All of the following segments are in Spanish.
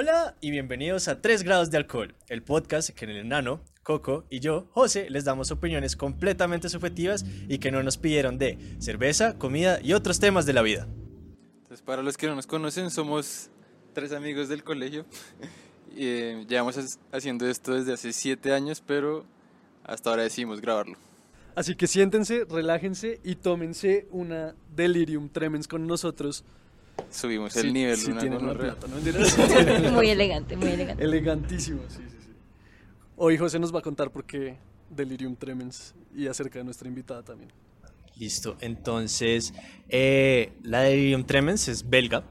Hola y bienvenidos a 3 grados de alcohol, el podcast que en el enano, Coco y yo, José, les damos opiniones completamente subjetivas y que no nos pidieron de cerveza, comida y otros temas de la vida. Entonces, para los que no nos conocen, somos tres amigos del colegio. y, eh, llevamos haciendo esto desde hace siete años, pero hasta ahora decidimos grabarlo. Así que siéntense, relájense y tómense una Delirium Tremens con nosotros. Subimos Sí, el nivel. sí una tienen plata, ¿no? Muy elegante, muy elegante. Elegantísimo, sí, sí, sí. Hoy José nos va a contar por qué Delirium Tremens y acerca de nuestra invitada también. Listo, entonces eh, la Delirium Tremens es belga,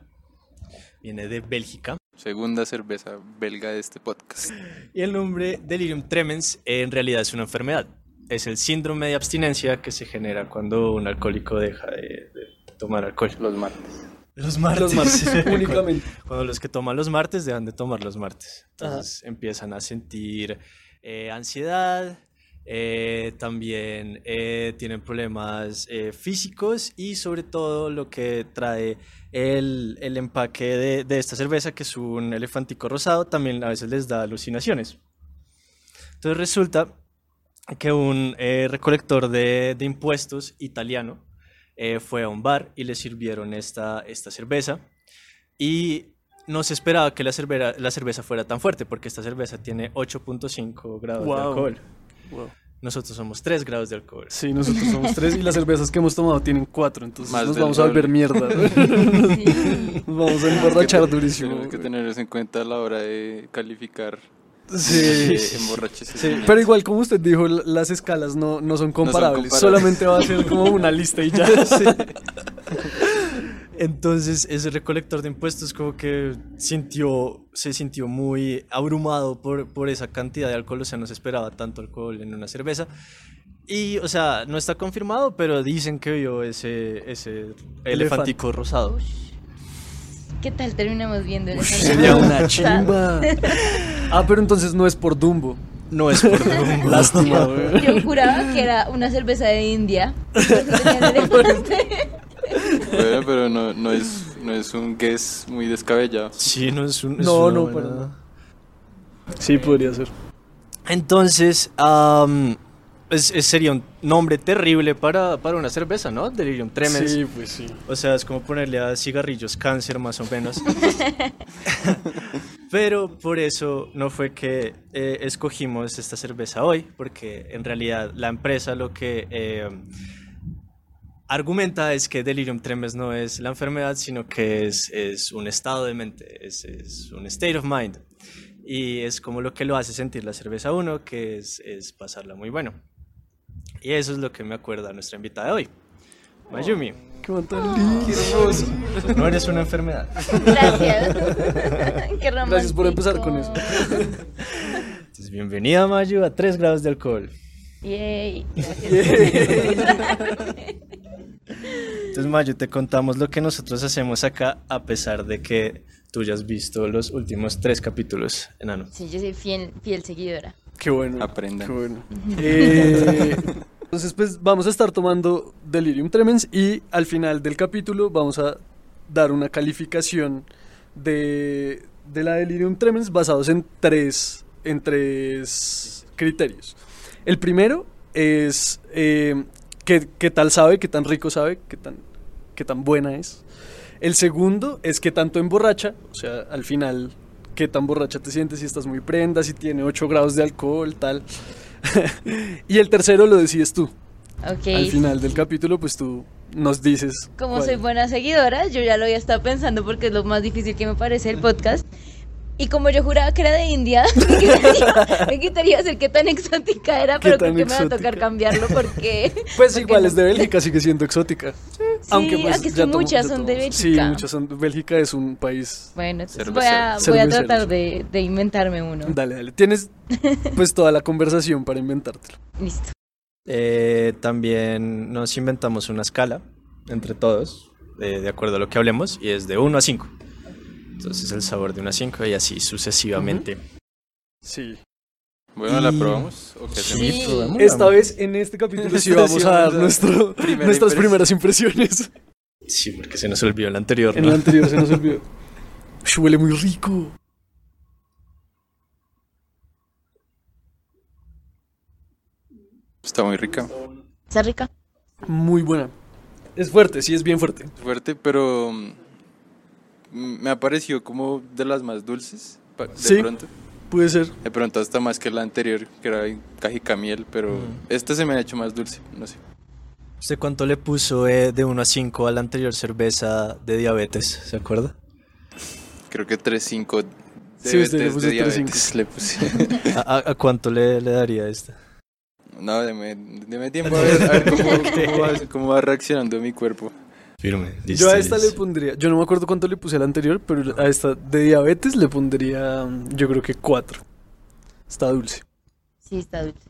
viene de Bélgica. Segunda cerveza belga de este podcast. Y el nombre Delirium Tremens eh, en realidad es una enfermedad. Es el síndrome de abstinencia que se genera cuando un alcohólico deja de, de tomar alcohol. Los martes. Los martes. Los martes, únicamente. Cuando los que toman los martes dejan de tomar los martes. Entonces empiezan a sentir eh, ansiedad, eh, también eh, tienen problemas eh, físicos y sobre todo lo que trae el, el empaque de, de esta cerveza, que es un elefantico rosado, también a veces les da alucinaciones. Entonces resulta que un eh, recolector de, de impuestos italiano eh, fue a un bar y le sirvieron esta, esta cerveza y no se esperaba que la, cervera- la cerveza fuera tan fuerte porque esta cerveza tiene 8.5 grados de alcohol. Wow. Nosotros somos 3 grados de alcohol. Sí, nosotros somos tres y las cervezas que hemos tomado tienen cuatro, entonces Más nos vamos a volver mierda. Sí. Nos vamos a emborrachar durísimo. Tenemos que tener eso en cuenta a la hora de calificar Sí. emborraches. Sí, pero igual como usted dijo, las escalas no, no son comparables, comparables. solamente va a ser como una lista y ya. Sí. Entonces ese recolector de impuestos como que sintió, se sintió muy abrumado por, por esa cantidad de alcohol, o sea, no se esperaba tanto alcohol en una cerveza. Y, o sea, no está confirmado, pero dicen que vio ese, ese elefantico rosado. ¿Qué tal terminamos viendo el Sería una chimba. Ah, pero entonces no es por Dumbo. No es por Dumbo. Lástima, güey. Yo juraba que era una cerveza de India. Bueno, pero no, no, es, no es un guess muy descabellado. Sí, no es un... es No, no, buena- para nada. Sí, podría ser. Entonces, es- es- sería un nombre terrible para, para una cerveza, ¿no? Delirium Tremens. Sí, pues sí. O sea, es como ponerle a cigarrillos cáncer, más o menos. Pero por eso no fue que eh, escogimos esta cerveza hoy, porque en realidad la empresa lo que eh, argumenta es que Delirium Tremens no es la enfermedad, sino que es, es un estado de mente, es, es un state of mind. Y es como lo que lo hace sentir la cerveza a uno, que es, es pasarla muy bueno. Y eso es lo que me acuerda a nuestra invitada de hoy, Mayumi. Qué tan lindo. No eres una enfermedad. Gracias. Qué romántico. Gracias por empezar con eso. Entonces, bienvenida, Mayu, a 3 grados de alcohol. Yay. Entonces, Mayu, te contamos lo que nosotros hacemos acá, a pesar de que tú ya has visto los últimos tres capítulos, enano. Sí, yo soy fiel, fiel seguidora. Qué bueno. Aprendan. Qué bueno. Eh, entonces, pues vamos a estar tomando Delirium Tremens y al final del capítulo vamos a dar una calificación de, de la Delirium Tremens basados en tres, en tres criterios. El primero es eh, qué, qué tal sabe, qué tan rico sabe, qué tan, qué tan buena es. El segundo es qué tanto emborracha, o sea, al final, qué tan borracha te sientes, si estás muy prenda, si tiene 8 grados de alcohol, tal. y el tercero lo decides tú. Ok. Al final del capítulo, pues tú nos dices. Como cuál. soy buena seguidora, yo ya lo había estado pensando porque es lo más difícil que me parece el podcast. Y como yo juraba que era de India, me quitaría, me quitaría ser qué tan exótica era, ¿Qué pero creo que me va a tocar cambiarlo porque... Pues porque igual no. es de Bélgica, sigue siendo exótica. Sí, aunque pues aunque ya son muchas son de todos. Sí, Bélgica. muchas son. Bélgica es un país. Bueno, entonces voy a, voy a tratar de, de inventarme uno. Dale, dale. Tienes pues toda la conversación para inventártelo. Listo. Eh, también nos inventamos una escala entre todos, eh, de acuerdo a lo que hablemos, y es de 1 a 5. Entonces el sabor de 1 a 5 y así sucesivamente. Sí. Bueno, ¿la probamos? Esta vez en este capítulo sí vamos a dar nuestro, nuestras primeras impresiones. Sí, porque se nos olvidó el anterior. ¿no? En el anterior se nos olvidó. Huele muy rico. Está muy rica. Está rica. Muy buena. Es fuerte, sí, es bien fuerte. Es fuerte, pero mm, me ha parecido como de las más dulces. De ¿Sí? pronto. Puede ser. De pronto hasta más que la anterior, que era cajica miel, pero Mm. esta se me ha hecho más dulce, no sé. ¿Usted cuánto le puso eh, de 1 a 5 a la anterior cerveza de diabetes? ¿Se acuerda? Creo que 3.5 Sí, usted le puso de diabetes le puse. ¿A, a- a cuánto le, le daría esta? No, deme, deme tiempo a ver, a ver cómo, cómo va, cómo va reaccionando mi cuerpo. Firme. Yo a esta le pondría, yo no me acuerdo cuánto le puse a la anterior, pero a esta de diabetes le pondría, mm, yo creo que 4. Está dulce. Sí, está dulce.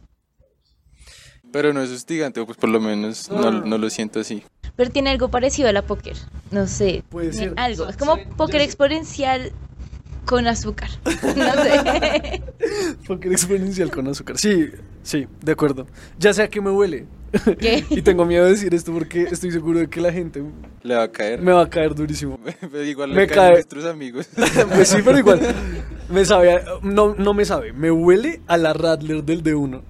Pero no es hostigante, o pues por lo menos no, no lo siento así. Pero tiene algo parecido a la póker. No sé. Puede tiene ser. Algo. Es como póker exponencial con azúcar. No sé. Póker exponencial con azúcar. Sí, sí, de acuerdo. Ya sé a qué me huele. ¿Qué? y tengo miedo de decir esto porque estoy seguro de que la gente Le va a caer. me va a caer durísimo. Pero igual Me le caen cae. nuestros amigos. pues sí, pero igual. Me sabe, a- no, no me sabe. Me huele a la Radler del D1.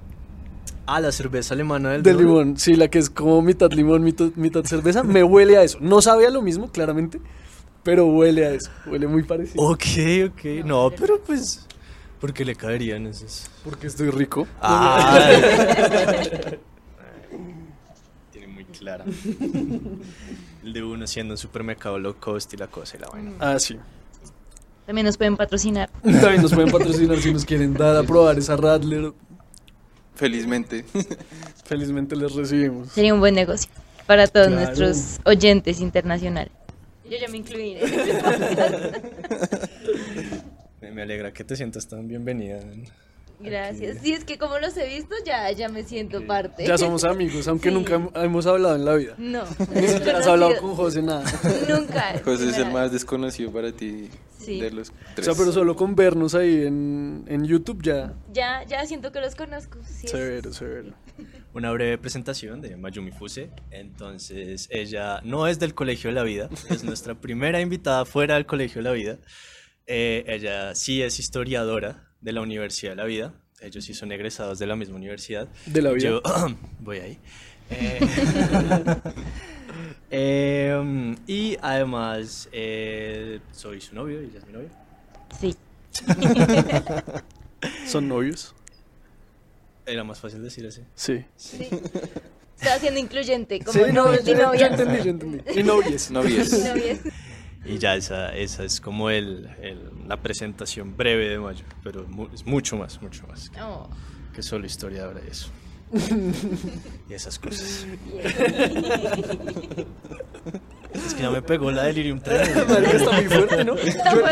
Ah, la cerveza alemana del De Duro. limón, sí, la que es como mitad limón, mitad, mitad cerveza. Me huele a eso. No sabe a lo mismo, claramente, pero huele a eso. Huele muy parecido. Ok, ok. No, pero pues. ¿Por qué le caerían esos? Porque estoy rico. Ah. Tiene muy clara. El de uno siendo un supermercado low cost y la cosa y la vaina. Ah, sí. También nos pueden patrocinar. También nos pueden patrocinar si nos quieren dar a probar esa Radler. Felizmente. Felizmente les recibimos. Sería un buen negocio para todos Claro. nuestros oyentes internacionales. Yo ya me incluí. Me, alegra que te sientas tan bienvenida. Gracias. Sí, es que como los he visto, ya, ya me siento parte. Ya somos amigos, aunque Sí. nunca hem- hemos hablado en la vida. No. Ni siquiera has hablado con José nada. Nunca. José es el más desconocido para ti Sí. de los O tres. sea, pero solo con vernos ahí en, en YouTube ya. Ya, ya siento que los conozco. Sí, es- Severo, severo. Una breve presentación de Mayumi Fuse. Entonces, ella no es del Colegio de la Vida, es nuestra primera invitada fuera del Colegio de la Vida. Eh, ella sí es historiadora de la Universidad de la Vida. Ellos sí son egresados de la misma universidad. De la vida. Yo voy ahí. Eh, em, y además, eh, soy su novio y ella es mi novia. Sí. ¿Son novios? Era más fácil decir así. Sí. sí. Estaba siendo incluyente. Como Sí, no, novios y yo, entendí, yo entendí. Y. Novies. Novias. Y ya esa, esa es como el, el- la presentación breve de Mayo, pero es mucho más, mucho más que, Oh, que solo historiadora y eso. y esas cosas. es que ya me pegó la delirium tremens. Marica, está muy fuerte, ¿no?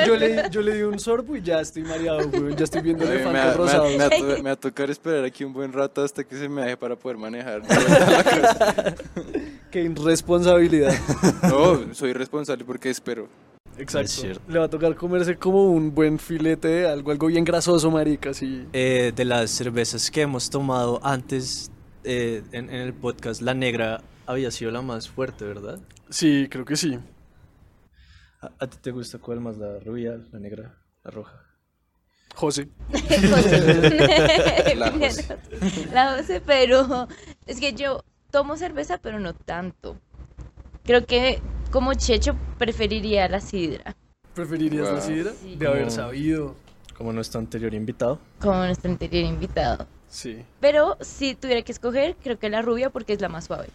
Yo, le, yo le di un sorbo y ya estoy mareado, güey. Ya estoy viendo me, elefantes va- me va- rosados. me va a to- me va a tocar esperar aquí un buen rato hasta que se me deje para poder manejar. Qué irresponsabilidad. No, soy responsable porque espero. Exacto. Es cierto. Le va a tocar comerse como un buen filete de algo, algo bien grasoso, marica, así. Eh, de las cervezas que hemos tomado antes eh, en, en el podcast, la negra había sido la más fuerte, ¿verdad? Sí, creo que sí. ¿A, a ti te gusta cuál más? ¿La rubia, la negra, la roja? José. La José. La José, pero es que yo tomo cerveza, pero no tanto. Creo que como Checho preferiría la sidra, ¿Preferirías la Wow. sidra? Sí. De haber sabido. Como nuestro anterior invitado. como nuestro anterior invitado. Sí. Pero si tuviera que escoger, creo que la rubia porque es la más suave.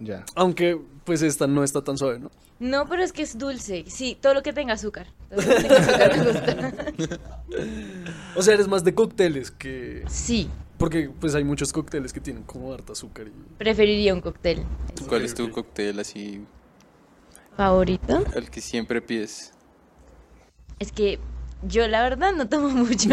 Ya. Aunque, pues esta no está tan suave, ¿no? No, pero es que es dulce. Sí, todo lo que tenga azúcar. Todo lo que tenga azúcar me gusta. O sea, eres más de cócteles que... Sí, Porque, pues, hay muchos cócteles que tienen como harta azúcar y... preferiría un cóctel. ¿Cuál es tu cóctel así, ¿Favorito? el que siempre pides? Es que yo la verdad no tomo mucho.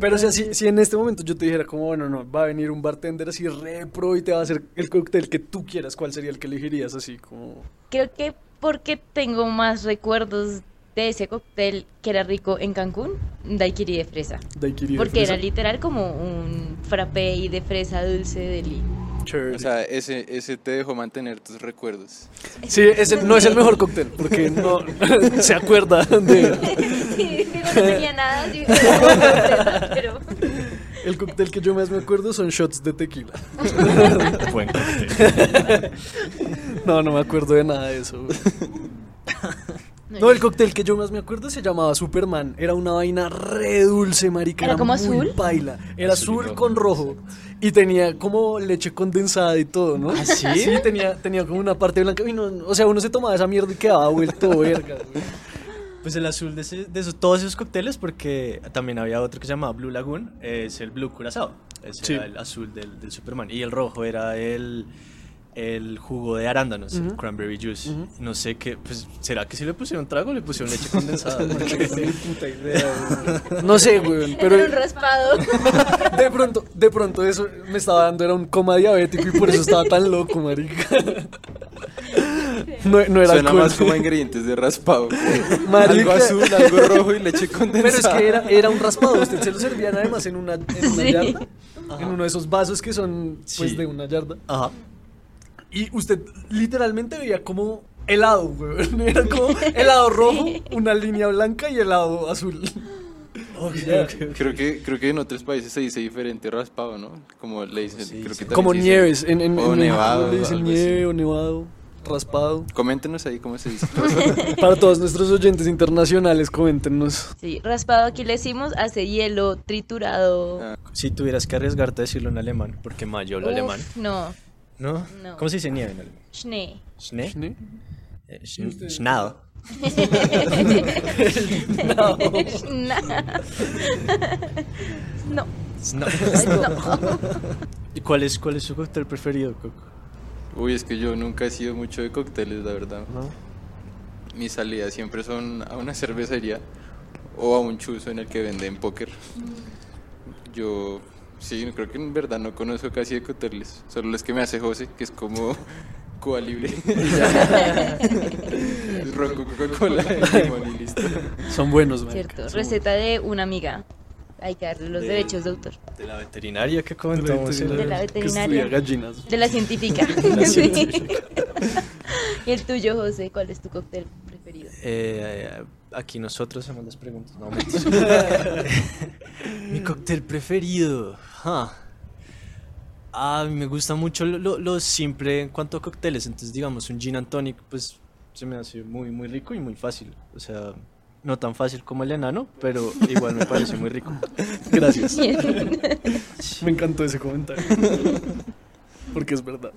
Pero o sea, si, si en este momento yo te dijera como, bueno, no, va a venir un bartender así re pro y te va a hacer el cóctel que tú quieras, ¿cuál sería el que elegirías así como... Creo que porque tengo más recuerdos de ese cóctel que era rico en Cancún, daiquiri de fresa. daiquiri de Porque era literal como un frappé y de fresa dulce de li. Chévere. O sea, ese, ese te dejó mantener tus recuerdos. sí, es el- no es el mejor cóctel, porque no se acuerda de... Sí, digo, no tenía nada, sí, pero El cóctel cóctel que yo más me acuerdo son shots de tequila. Buen cóctel. No, no me acuerdo de nada de eso. No, el cóctel que yo más me acuerdo se llamaba Superman. Era una vaina re dulce, marica. ¿Era como muy azul? Paila. Era Azul azul con rojo. Y tenía como leche condensada y todo, ¿no? ¿Ah, sí? Sí, tenía, tenía como una parte blanca. Y no- o sea, uno se tomaba esa mierda y quedaba vuelto verga. güey. Pues el azul de, ese- de esos, todos esos cócteles, porque también había otro que se llamaba Blue Lagoon, es el Blue Curazao. Ese Sí. era el azul del, del Superman. Y el rojo era el, el jugo de arándanos, el cranberry juice. No sé qué, pues, ¿será que si le pusieron trago o le pusieron leche condensada? Puta idea. No sé, güey. Pero Era un raspado. de pronto, de pronto eso me estaba dando, era un coma diabético y por eso estaba tan loco, marica. No, no era Suena alcohol. más como ingredientes de raspado. Algo azul, algo rojo y leche Pero es condensada. que era, era un raspado, usted se lo servían además en una, en una Sí. yarda, en uno de esos vasos que son pues Sí. de una yarda. Ajá. Y usted literalmente veía como helado, güey. Era como helado rojo, una línea blanca y helado azul. Ya. Creo que, creo que en otros países se dice diferente raspado, ¿no? Como le dicen. Sí, creo sí. que también Como nieves, en, en, o en nevado, le dicen nieve o nevado, raspado. Coméntenos ahí cómo se dice. Para todos nuestros oyentes internacionales, coméntenos. Sí, raspado aquí le decimos hace hielo, triturado. Ah, Si tuvieras que arriesgarte a decirlo en alemán, porque mayo Uf, alemán. No, ¿No? No. ¿Cómo se dice nieve en alemán? Schnee. ¿Schnee? ¿Sí? Eh, schn- Schnau. No. no. No. no. ¿Y cuál es, cuál es su cóctel preferido, Coco? Uy, es que yo nunca he sido mucho de cócteles, la verdad. ¿No? Mis salidas siempre son a una cervecería o a un chuzo en el que venden póker. Yo, sí, creo que en verdad no conozco casi de cócteles. Solo los que me hace José, que es como Cuba libre. Es ron con Coca-Cola y limón y listo. Son buenos, marica. Cierto, Son receta de una amiga. Hay que darle los De- derechos de autor. De la veterinaria que comentamos. en De la Que veterinaria. gallinas. De la científica. La científica. y el tuyo, José, ¿cuál es tu cóctel preferido? Eh, aquí nosotros hacemos las preguntas. No, mentira. Mi cóctel preferido. Ah, a mí me gusta mucho lo, lo- lo simple en cuanto a cócteles. Entonces, digamos, un gin and tonic, pues se me hace muy, muy rico y muy fácil. O sea, no tan fácil como el enano, pero igual me parece muy rico. Gracias. Me encantó ese comentario. Porque es verdad.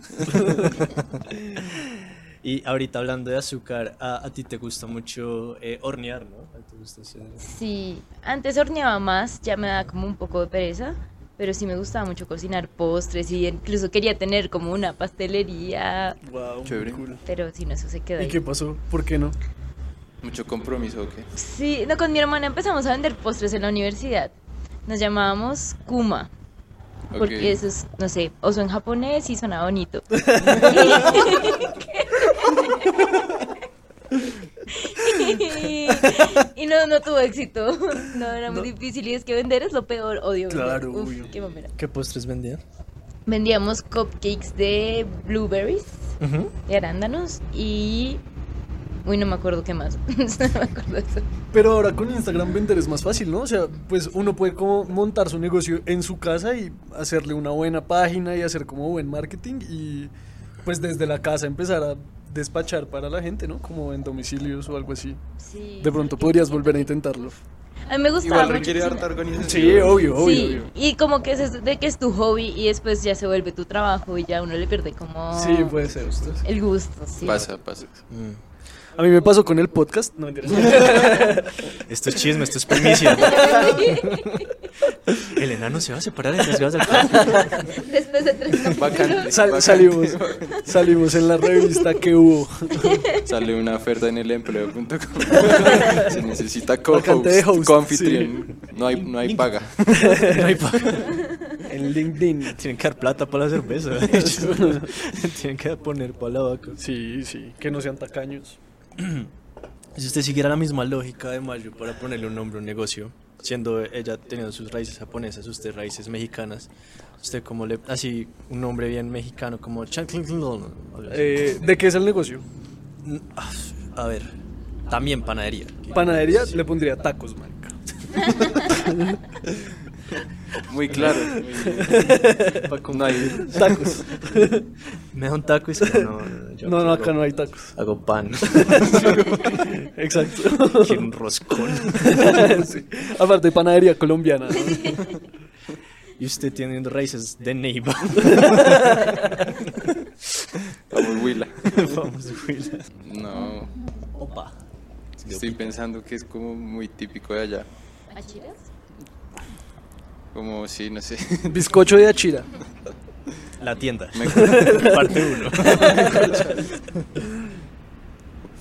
Y ahorita hablando de azúcar, a, a ti te gusta mucho eh, hornear, ¿no? ¿A ti te gusta hacer- Sí, antes horneaba más, ya me da como un poco de pereza, pero sí me gustaba mucho cocinar postres y incluso quería tener como una pastelería, Wow, Chévere. cool. pero si no, eso se quedó ¿Y ahí. qué pasó? ¿Por qué no? Mucho compromiso, ¿o qué? Sí, no, con mi hermana empezamos a vender postres en la universidad. Nos llamábamos Kuma, porque eso es, no sé, oso en japonés y suena bonito. y, y no, no tuvo éxito. No, era muy No. difícil y es que vender es lo peor, odio. Claro, Uf, qué mamera. ¿Qué postres vendían? Vendíamos cupcakes de blueberries, de arándanos y... Uy, no me acuerdo qué más. no me acuerdo eso. Pero ahora con Instagram vender es más fácil, ¿no? O sea, pues uno puede como montar su negocio en su casa y hacerle una buena página y hacer como buen marketing y pues desde la casa empezar a despachar para la gente, ¿no? Como en domicilios o algo así. Sí, De pronto sí, podrías volver a intentarlo. A mí me gustaba Igual requiere harta organización. Sí, obvio, obvio, Sí, obvio. y como que es de que es tu hobby y después ya se vuelve tu trabajo y ya uno le pierde como Sí, puede ser. el gusto, sí. Pasa, pasa. A mí me pasó con el podcast. No, mentira. Esto es chisme, esto es primicia. El enano se va a separar en las del Después de tres. Bacán. Sal- salimos, salimos en la revista que hubo. Sale una oferta en el empleo.com. Se necesita co-host, host, co-anfitrión. No hay, no hay paga. No hay paga. En LinkedIn. Tienen que dar plata para la cerveza. Tienen que poner para la vaca. Sí, sí, que no sean tacaños. Si usted siguiera la misma lógica de Mayo para ponerle un nombre a un negocio, siendo ella teniendo sus raíces japonesas, usted raíces mexicanas, usted como le así un nombre bien mexicano como. Eh, ¿De qué es el negocio? Ah, a ver, también panadería. Panadería le pondría tacos, marica. Muy claro. muy- no hay. Tacos. Me da un taco y como, no, no, yo No, acá no hay tacos. Hago pan. Exacto. Quiero un roscón. Sí. Aparte, panadería colombiana. ¿no? Y usted tiene raíces de Neiva. Vamos, Huila. Vamos, Huila. No. Opa. Estoy pensando que es como muy típico de allá. ¿Achiras? Como, sí, no sé. Bizcocho de achira. La tienda. Me- Parte 1.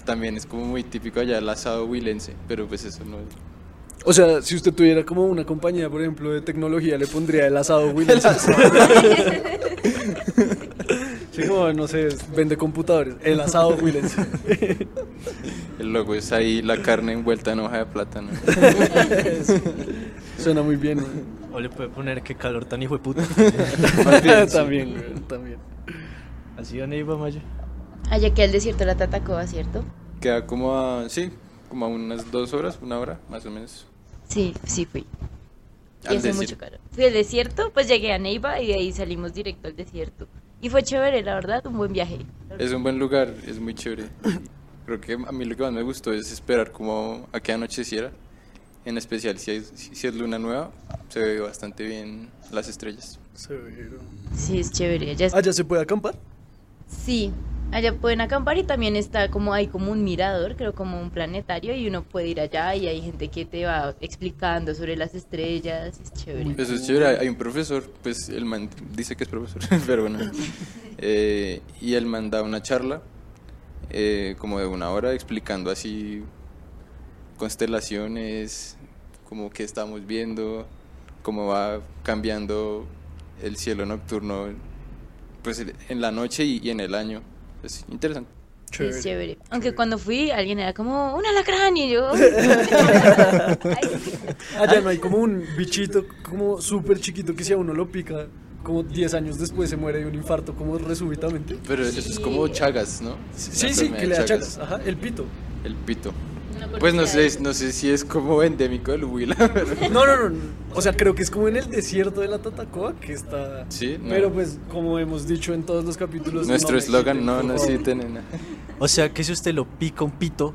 También es como muy típico allá el asado huilense, pero pues eso no O sea, si usted tuviera como una compañía, por ejemplo, de tecnología, le pondría el asado Willis. Sí, como, no sé, vende computadores. El asado Willis. El logo es ahí la carne envuelta en hoja de plátano. Suena muy bien. güey. O le puede poner qué calor tan hijo de puta. También, güey, también. Así a Neiva, Maya. Allá que al desierto la Tatacoa, ¿cierto? Queda como a, sí, como a unas dos horas, una hora, más o menos. Sí, sí fui. Y hace mucho calor. Fui al desierto, pues llegué a Neiva y de ahí salimos directo al desierto. Y fue chévere, la verdad, un buen viaje. Es un buen lugar, es muy chévere. Creo que a mí lo que más me gustó es esperar como a que anocheciera. En especial si, hay- si es luna nueva, se ve bastante bien las estrellas. Severo. Sí, es chévere. Allá es- ¿Allá se puede acampar? Sí, allá pueden acampar y también está como hay como un mirador, creo como un planetario y uno puede ir allá y hay gente que te va explicando sobre las estrellas, es chévere. Eso es chévere. Hay- Hay un profesor, pues el man dice que es profesor, pero bueno. Eh, y él manda una charla, eh, como de una hora, explicando así constelaciones, como que estamos viendo, cómo va cambiando el cielo nocturno, pues en la noche y, y en el año. Es interesante. Sí, es chévere. Aunque cuando fui alguien era como un alacrán y yo... Allá no hay como un bichito como súper chiquito que si a uno lo pica, como 10 años después se muere de un infarto como resúbitamente. Pero eso es como Chagas, ¿no? Sí, sí, que le da chagas. Ajá, el pito. El pito. No Pues no sé, no sé si es como endémico del Huila, pero... No, no, no. O sea, creo que es como en el desierto de la Tatacoa que está. Sí, no. Pero pues, como hemos dicho en todos los capítulos. Nuestro eslogan, no, no favor. necesiten nena. O sea que si usted lo pica un pito,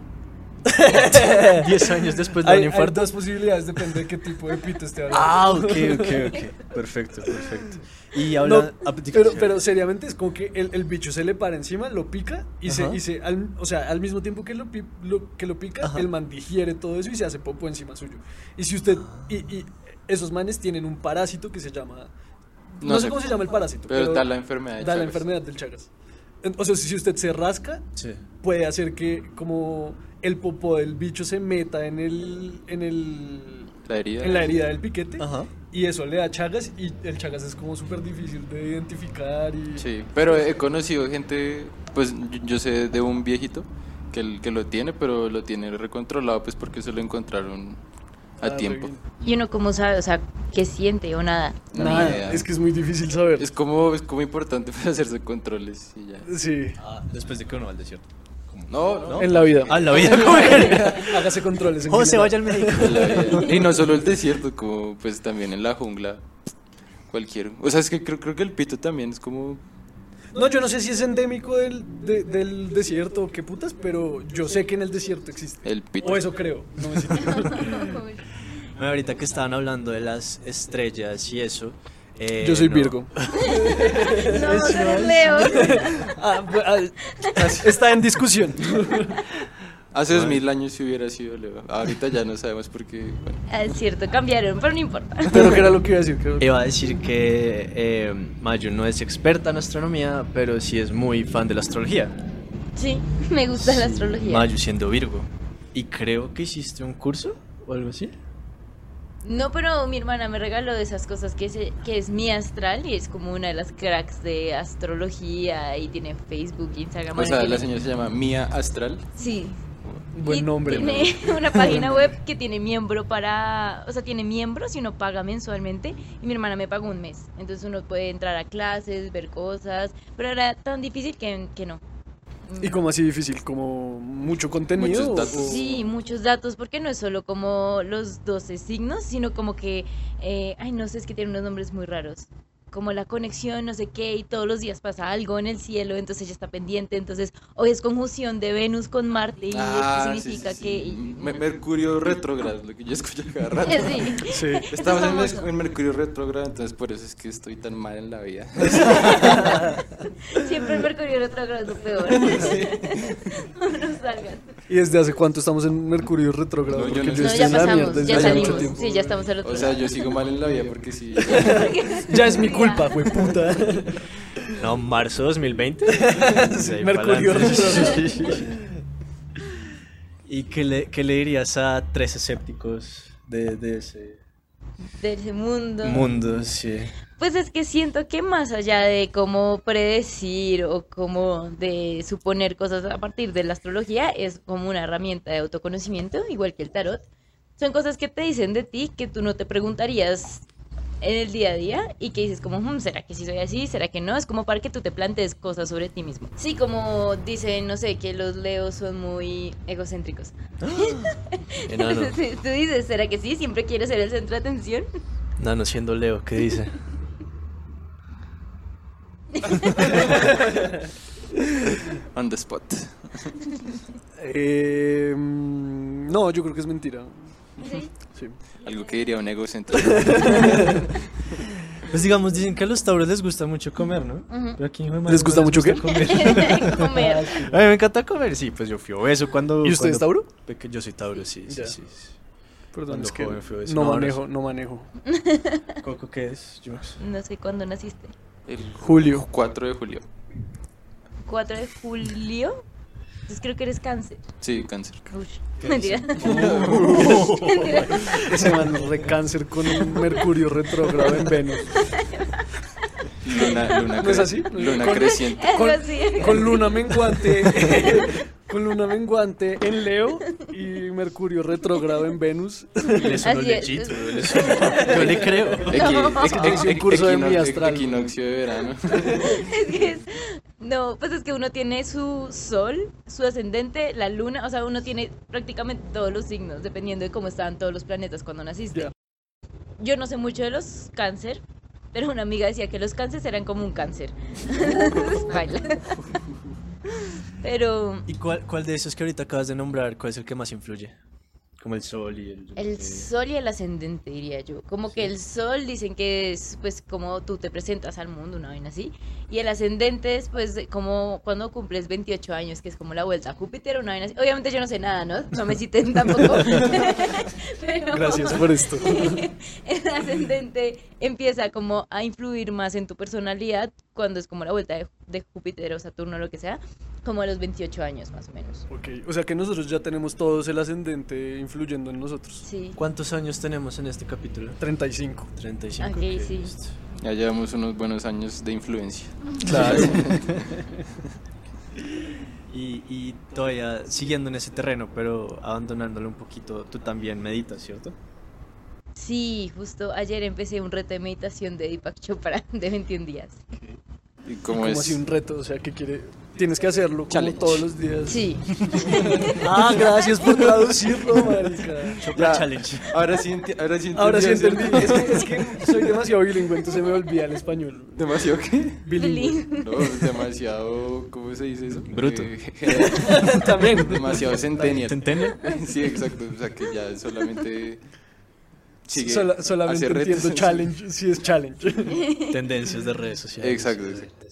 10 años después de Hay, un hay infarto. dos posibilidades, depende de qué tipo de pito esté hablando. Ah, ok, ok, ok. Perfecto, perfecto. Y No, habla. diga, pero, pero seriamente es como que el, el bicho se le para encima, lo pica y se, Ajá. y se al, o sea, al mismo tiempo que lo, pi- lo- que lo pica, Ajá. el man digiere todo eso y se hace popo encima suyo. Y si usted, y, y esos manes tienen un parásito que se llama, no, No sé cómo se llama el parásito, Pero da la enfermedad de da la Chagas. enfermedad del Chagas. O sea, si usted se rasca, Sí. puede hacer que como el popó del bicho se meta en el, en el, La herida. en la herida del piquete. Ajá. Y eso le da Chagas y el Chagas es como súper difícil de identificar y... Sí, pero he conocido gente, pues yo, yo sé de un viejito que, el- que lo tiene, pero lo tiene recontrolado, pues porque se lo encontraron a Ah, re tiempo. Y uno como sabe, o sea, qué siente o nada. No, Nada, idea. es que es muy difícil saber. Es como, es como importante para hacerse controles y ya. Sí, Ah, después de que uno va al desierto. ¿Cómo? No, no. en la vida. Ah, en la vida. ¿cómo? Hágase controles. José, general. vaya al médico. Y no solo el desierto, como pues también en la jungla. Cualquier. O sea, es que creo, creo que el pito también es como. No, yo no sé si es endémico del, de- del desierto o qué putas, pero yo sé que en el desierto existe. El pito. O eso creo. No me sé. Bueno, ahorita que estaban hablando de las estrellas y eso. eh, Yo soy no. Virgo. No, no Leo. Ah, bu- ah, está en discusión. Hace dos mil años si hubiera sido Leo. Ahorita ya no sabemos porque. Bueno, Ah, es cierto, cambiaron, pero no importa. Pero ¿qué era lo que iba a decir? ¿Qué- Iba a decir que eh, Mayu no es experta en astronomía, pero sí es muy fan de la astrología. Sí, me gusta la astrología. Mayu siendo Virgo. Y creo que hiciste un curso o algo así. No, pero mi hermana me regaló de esas cosas que es, que es mi astral y es como una de las cracks de astrología y tiene Facebook, Instagram. o sea, la señora se llama Mía Astral. Sí. Buen Y nombre. ¿no? Tiene una página web que tiene miembro para, o sea, tiene miembros y uno paga mensualmente y mi hermana me pagó un mes. Entonces uno puede entrar a clases, ver cosas, pero era tan difícil que, que no. ¿Y cómo así difícil? ¿Como mucho contenido? Muchos datos. Sí, muchos datos, porque no es solo como los 12 signos, sino como que, eh, ay, no sé, es que tiene unos nombres muy raros. Como la conexión, no sé qué, y todos los días pasa algo en el cielo, entonces ella está pendiente. Entonces, hoy es conjunción de Venus con Marte, y Ah, esto sí, significa sí, sí. que. y- Me- Mercurio retrógrado, lo que yo escucho cada rato. Sí. Sí. Estamos. Mer- en Mercurio retrógrado, entonces por eso es que estoy tan mal en la vida. Siempre el Mercurio retrógrado es lo peor. no salgan. ¿Y desde hace cuánto estamos en Mercurio retrógrado? No, yo no yo. No, ya pasamos, ya salimos. Sí, ya estamos al otro O sea, yo sigo mal en la vida porque sí. Ya es mi culpa, güey, puta. No, marzo 2020. Sí, Mercurio. ¿Y qué le, qué le dirías a tres escépticos de, de ese De ese mundo. mundo? Sí. Pues es que siento que más allá de cómo predecir o como de suponer cosas a partir de la astrología, es como una herramienta de autoconocimiento, igual que el tarot. Son cosas que te dicen de ti que tú no te preguntarías en el día a día y que dices como, "Hmm, ¿será que sí soy así? ¿Será que no? Es como para que tú te plantees cosas sobre ti mismo. Sí, como dicen, no sé, que los leos son muy egocéntricos. Enano. Entonces, tú dices, ¿será que sí? ¿Siempre quieres ser el centro de atención? Nano siendo Leo, ¿qué dice? On the spot. Eh, no, yo creo que es mentira. Sí. Sí. Algo que diría un egocéntrico. Pues digamos, dicen que a los tauros les gusta mucho comer, ¿no? Ujú. Pero aquí, hijo de madre, ¿Les no gusta mucho qué? comer. Comer. A mí me encanta comer, sí, pues yo fui obeso cuando... ¿Y usted es cuando Tauro? peque- Yo soy Tauro, sí, sí, Ya. sí. sí. Perdón, es que no manejo, no manejo. ¿Coco qué es? Jules? No sé cuándo naciste. El Julio. 4 de julio. 4 de julio. Entonces creo que eres cáncer. Sí, cáncer. Uy, mentira. Ese man re cáncer con un Mercurio retrógrado en Venus. Luna, luna, ¿No es así? Luna Con- creciente. Con, así. con luna menguante. con luna menguante en Leo y Mercurio retrógrado en Venus. Él es es. lechito, es Yo le creo. Equi- Es que yo hice un curso de mi astral. Equinoccio de verano. Es que es- No, pues es que uno tiene su sol, su ascendente, la luna, o sea, uno tiene prácticamente todos los signos, dependiendo de cómo estaban todos los planetas cuando naciste. Yo no sé mucho de los cáncer, pero una amiga decía que los cánceres eran como un cáncer. Baila. Pero ¿Y cuál, cuál de esos que ahorita acabas de nombrar, cuál es el que más influye? Como el sol y el... El eh, sol y el ascendente, diría yo. Como que el sol dicen que es pues como tú te presentas al mundo, una vaina así. Y el ascendente es pues como cuando cumples 28 años, que es como la vuelta a Júpiter, una vaina así. Obviamente yo no sé nada, ¿no? No me citen tampoco. Pero Gracias por esto. el ascendente empieza como a influir más en tu personalidad cuando es como la vuelta de, de Júpiter o Saturno, lo que sea, como a los 28 años más o menos. Ok, o sea que nosotros ya tenemos todos el ascendente influyendo en nosotros. Sí. ¿Cuántos años tenemos en este capítulo? 35. 35. Ok, sí. listo. Ya llevamos unos buenos años de influencia. Claro. Y, y todavía siguiendo en ese terreno, pero abandonándolo un poquito, tú también meditas, ¿cierto? Sí, justo ayer empecé un reto de meditación de Deepak Chopra de 21 días. ¿Y Como cómo es? así un reto, o sea que quiere. Tienes que hacerlo como Challenge. todos los días. Sí, Ah, gracias por traducirlo, marica. Chopra Ya. Challenge. Ahora sí, ahora sí Ahora sí entendí, entendí. Es que, es que soy demasiado bilingüe, entonces me olvida el español. ¿Demasiado qué? Bilingüe. No, demasiado, ¿cómo se dice eso? Bruto. Eh, También. demasiado centennial. ¿Centennial? Sí, exacto. O sea que ya solamente sigue Sola- solamente entiendo challenge, sí es challenge. Tendencias de redes sociales. Exacto.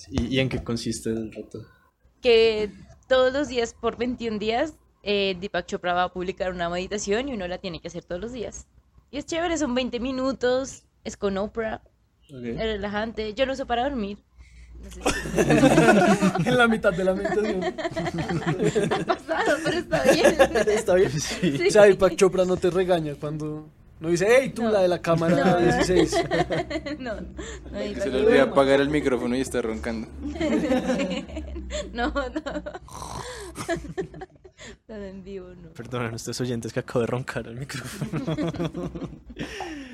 ¿Y, y en qué consiste el reto? Que todos los días por 21 días eh, Deepak Chopra va a publicar una meditación y uno la tiene que hacer todos los días. Y es chévere, son 20 minutos, es con Oprah, es relajante. Yo lo uso para dormir. No sé si en la mitad de la meditación. ha pasado, pero está bien. ¿Está bien? Sí. O sea, Deepak Chopra no te regaña cuando no dice, hey, tú No. la de la cámara No. 16. No, no, Deepak se le olvida apagar el micrófono y está roncando. No, no. Tan en vivo, no. Perdón a nuestros oyentes que acabo de roncar al micrófono.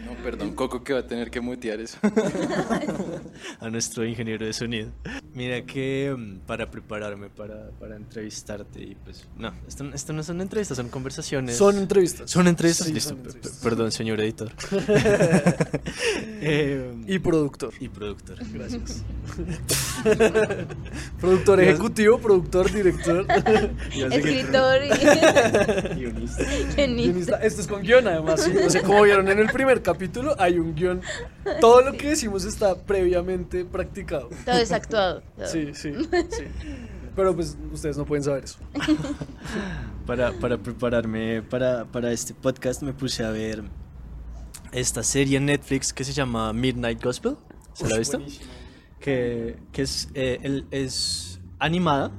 No, perdón, Coco que va a tener que mutear eso. a nuestro ingeniero de sonido. Mira que mm, para prepararme para, para entrevistarte y pues no, esto, esto no son entrevistas, son conversaciones. Son entrevistas. Son entrevistas, Sí, listo. son entrevistas. Perdón, señor editor. Eh, Y productor. y productor, gracias. Productor ejecutivo, productor, director, sé Escritor y Guionista. Esto es con guion, además. sí. O sea, como vieron en el primer capítulo, hay un guion. Todo lo que decimos está previamente practicado. Todo es actuado. todo. Sí, sí, sí. Pero pues ustedes no pueden saber eso. Para, para prepararme para, para este podcast me puse a ver esta serie en Netflix que se llama Midnight Gospel. ¿Se la ha visto? que, que es, eh, él es animada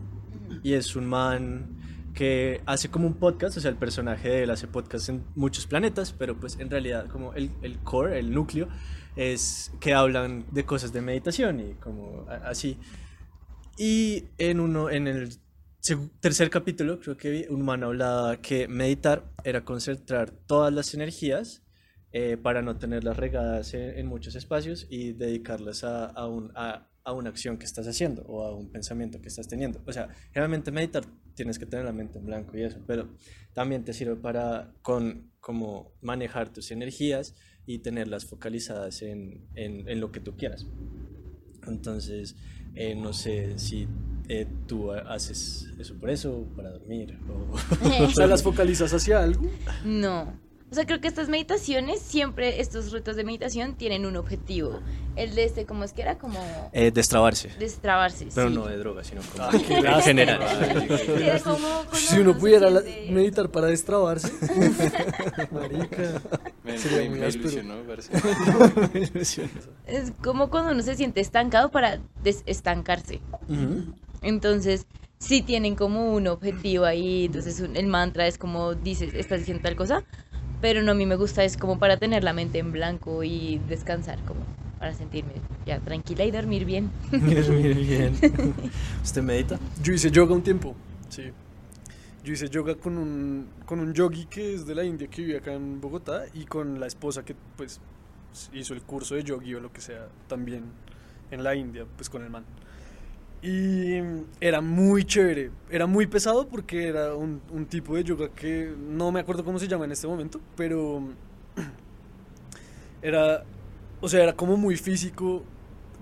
y es un man que hace como un podcast, o sea, el personaje de él hace podcast en muchos planetas, pero pues en realidad como el, el core, el núcleo, es que hablan de cosas de meditación y como así. Y en uno, en el tercer capítulo, creo que vi, un man hablaba que meditar era concentrar todas las energías eh, para no tenerlas regadas en, en muchos espacios y dedicarlas a, a- a una acción que estás haciendo o a un pensamiento que estás teniendo. O sea, generalmente meditar tienes que tener la mente en blanco y eso, pero también te sirve para con, como manejar tus energías y tenerlas focalizadas en, en, en lo que tú quieras. Entonces, eh, no sé si eh, tú ha- haces eso por eso, para dormir o... O sea, las focalizas hacia algo. No. O sea, creo que estas meditaciones, siempre estos retos de meditación tienen un objetivo. El de este, ¿cómo es que era? Como Eh, destrabarse. destrabarse. Pero sí. no de droga, sino como Ah, en general. Como cuando Si uno pudiera meditar para destrabarse. marica. Me, Sería me- me ilusionó, parce. Es como cuando uno se siente estancado para desestancarse. Ujú. Entonces, sí tienen como un objetivo ahí. Entonces, un- el mantra es como dices, estás diciendo tal cosa. Pero no, a mí me gusta, es como para tener la mente en blanco y descansar, como para sentirme ya tranquila y dormir bien. Mire bien. ¿Usted medita? Yo hice yoga un tiempo, sí. Yo hice yoga con un, con un yogi que es de la India, que vive acá en Bogotá, y con la esposa que pues hizo el curso de yogi o lo que sea también en la India, pues con el man. Y era muy chévere, era muy pesado porque era un, un tipo de yoga que no me acuerdo cómo se llama en este momento, pero era, o sea, era como muy físico,